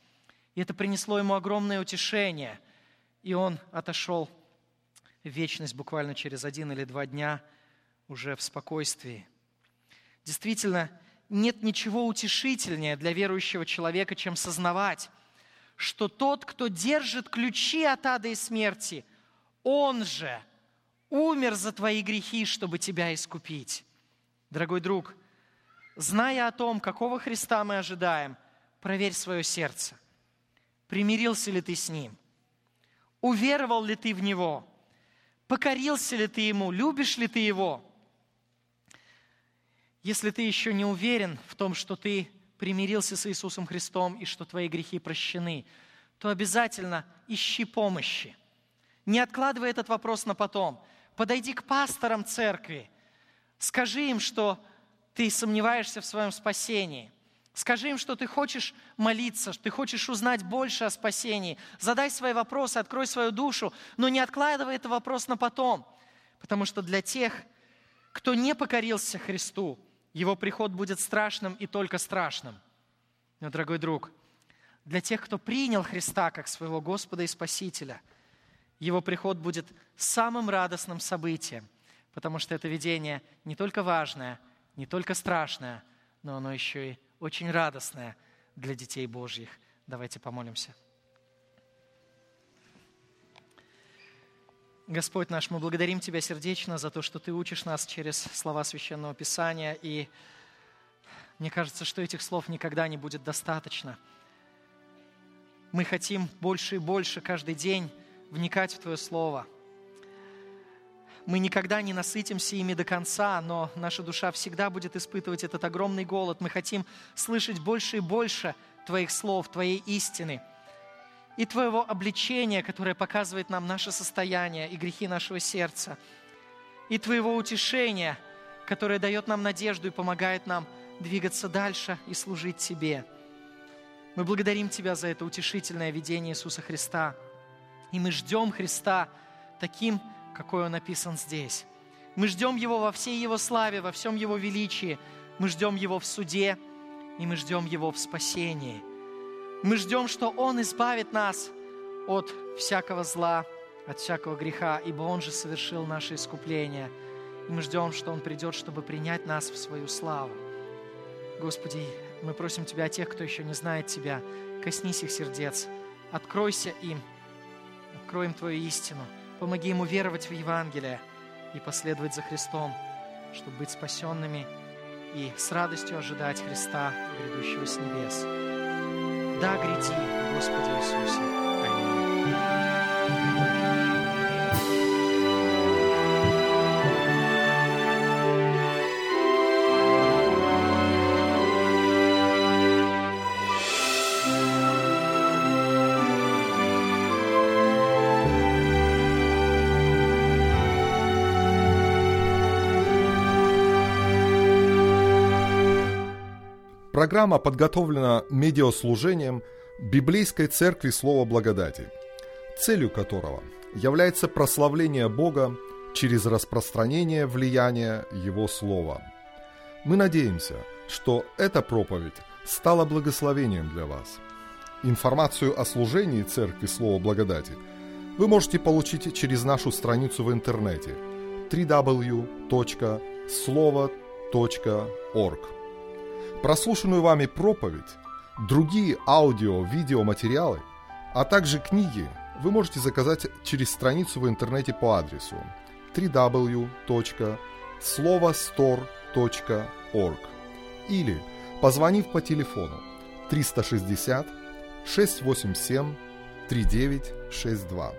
[SPEAKER 1] И это принесло ему огромное утешение, и он отошел в вечность буквально через один или два дня уже в спокойствии. Действительно, нет ничего утешительнее для верующего человека, чем сознавать, что тот, кто держит ключи от ада и смерти, он же умер за твои грехи, чтобы тебя искупить. Дорогой друг – зная о том, какого Христа мы ожидаем, проверь свое сердце. Примирился ли ты с Ним? Уверовал ли ты в Него? Покорился ли ты Ему? Любишь ли ты Его? Если ты еще не уверен в том, что ты примирился с Иисусом Христом и что твои грехи прощены, то обязательно ищи помощи. Не откладывай этот вопрос на потом. Подойди к пасторам церкви. Скажи им, что ты сомневаешься в своем спасении. Скажи им, что ты хочешь молиться, что ты хочешь узнать больше о спасении. Задай свои вопросы, открой свою душу, но не откладывай этот вопрос на потом. Потому что для тех, кто не покорился Христу, его приход будет страшным и только страшным. Но, дорогой друг, для тех, кто принял Христа как своего Господа и Спасителя, его приход будет самым радостным событием, потому что это видение не только важное – не только страшное, но оно еще и очень радостное для детей Божьих. Давайте помолимся. Господь наш, мы благодарим Тебя сердечно за то, что Ты учишь нас через слова Священного Писания, и мне кажется, что этих слов никогда не будет достаточно. Мы хотим больше и больше каждый день вникать в Твое Слово – мы никогда не насытимся ими до конца, но наша душа всегда будет испытывать этот огромный голод. Мы хотим слышать больше и больше Твоих слов, Твоей истины и Твоего обличения, которое показывает нам наше состояние и грехи нашего сердца, и Твоего утешения, которое дает нам надежду и помогает нам двигаться дальше и служить Тебе. Мы благодарим Тебя за это утешительное видение Иисуса Христа. И мы ждем Христа таким, какой Он написан здесь. Мы ждем Его во всей Его славе, во всем Его величии. Мы ждем Его в суде, и мы ждем Его в спасении. Мы ждем, что Он избавит нас от всякого зла, от всякого греха, ибо Он же совершил наше искупление. И мы ждем, что Он придет, чтобы принять нас в свою славу. Господи, мы просим Тебя о тех, кто еще не знает Тебя, коснись их сердец, откройся им, открой им Твою истину – Помоги ему веровать в Евангелие и последовать за Христом, чтобы быть спасенными и с радостью ожидать Христа, грядущего с небес. Да, гряди, Господи Иисусе. Аминь.
[SPEAKER 2] Программа подготовлена медиаслужением Библейской Церкви Слова Благодати, целью которого является прославление Бога через распространение влияния Его Слова. Мы надеемся, что эта проповедь стала благословением для вас. Информацию о служении Церкви Слова Благодати вы можете получить через нашу страницу в интернете www.slovo.org Прослушанную вами проповедь, другие аудио-видеоматериалы, а также книги вы можете заказать через страницу в интернете по адресу www.slovostore.org или позвонив по телефону 360 687 3962.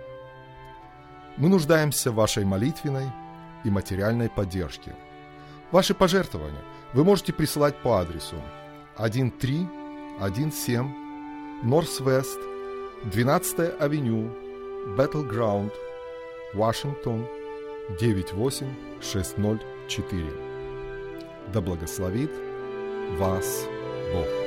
[SPEAKER 2] Мы нуждаемся в вашей молитвенной и материальной поддержке. Ваши пожертвования вы можете присылать по адресу 1317 Норс-Вест, 12 авеню, Battleground, Вашингтон, 98604. Да благословит вас Бог.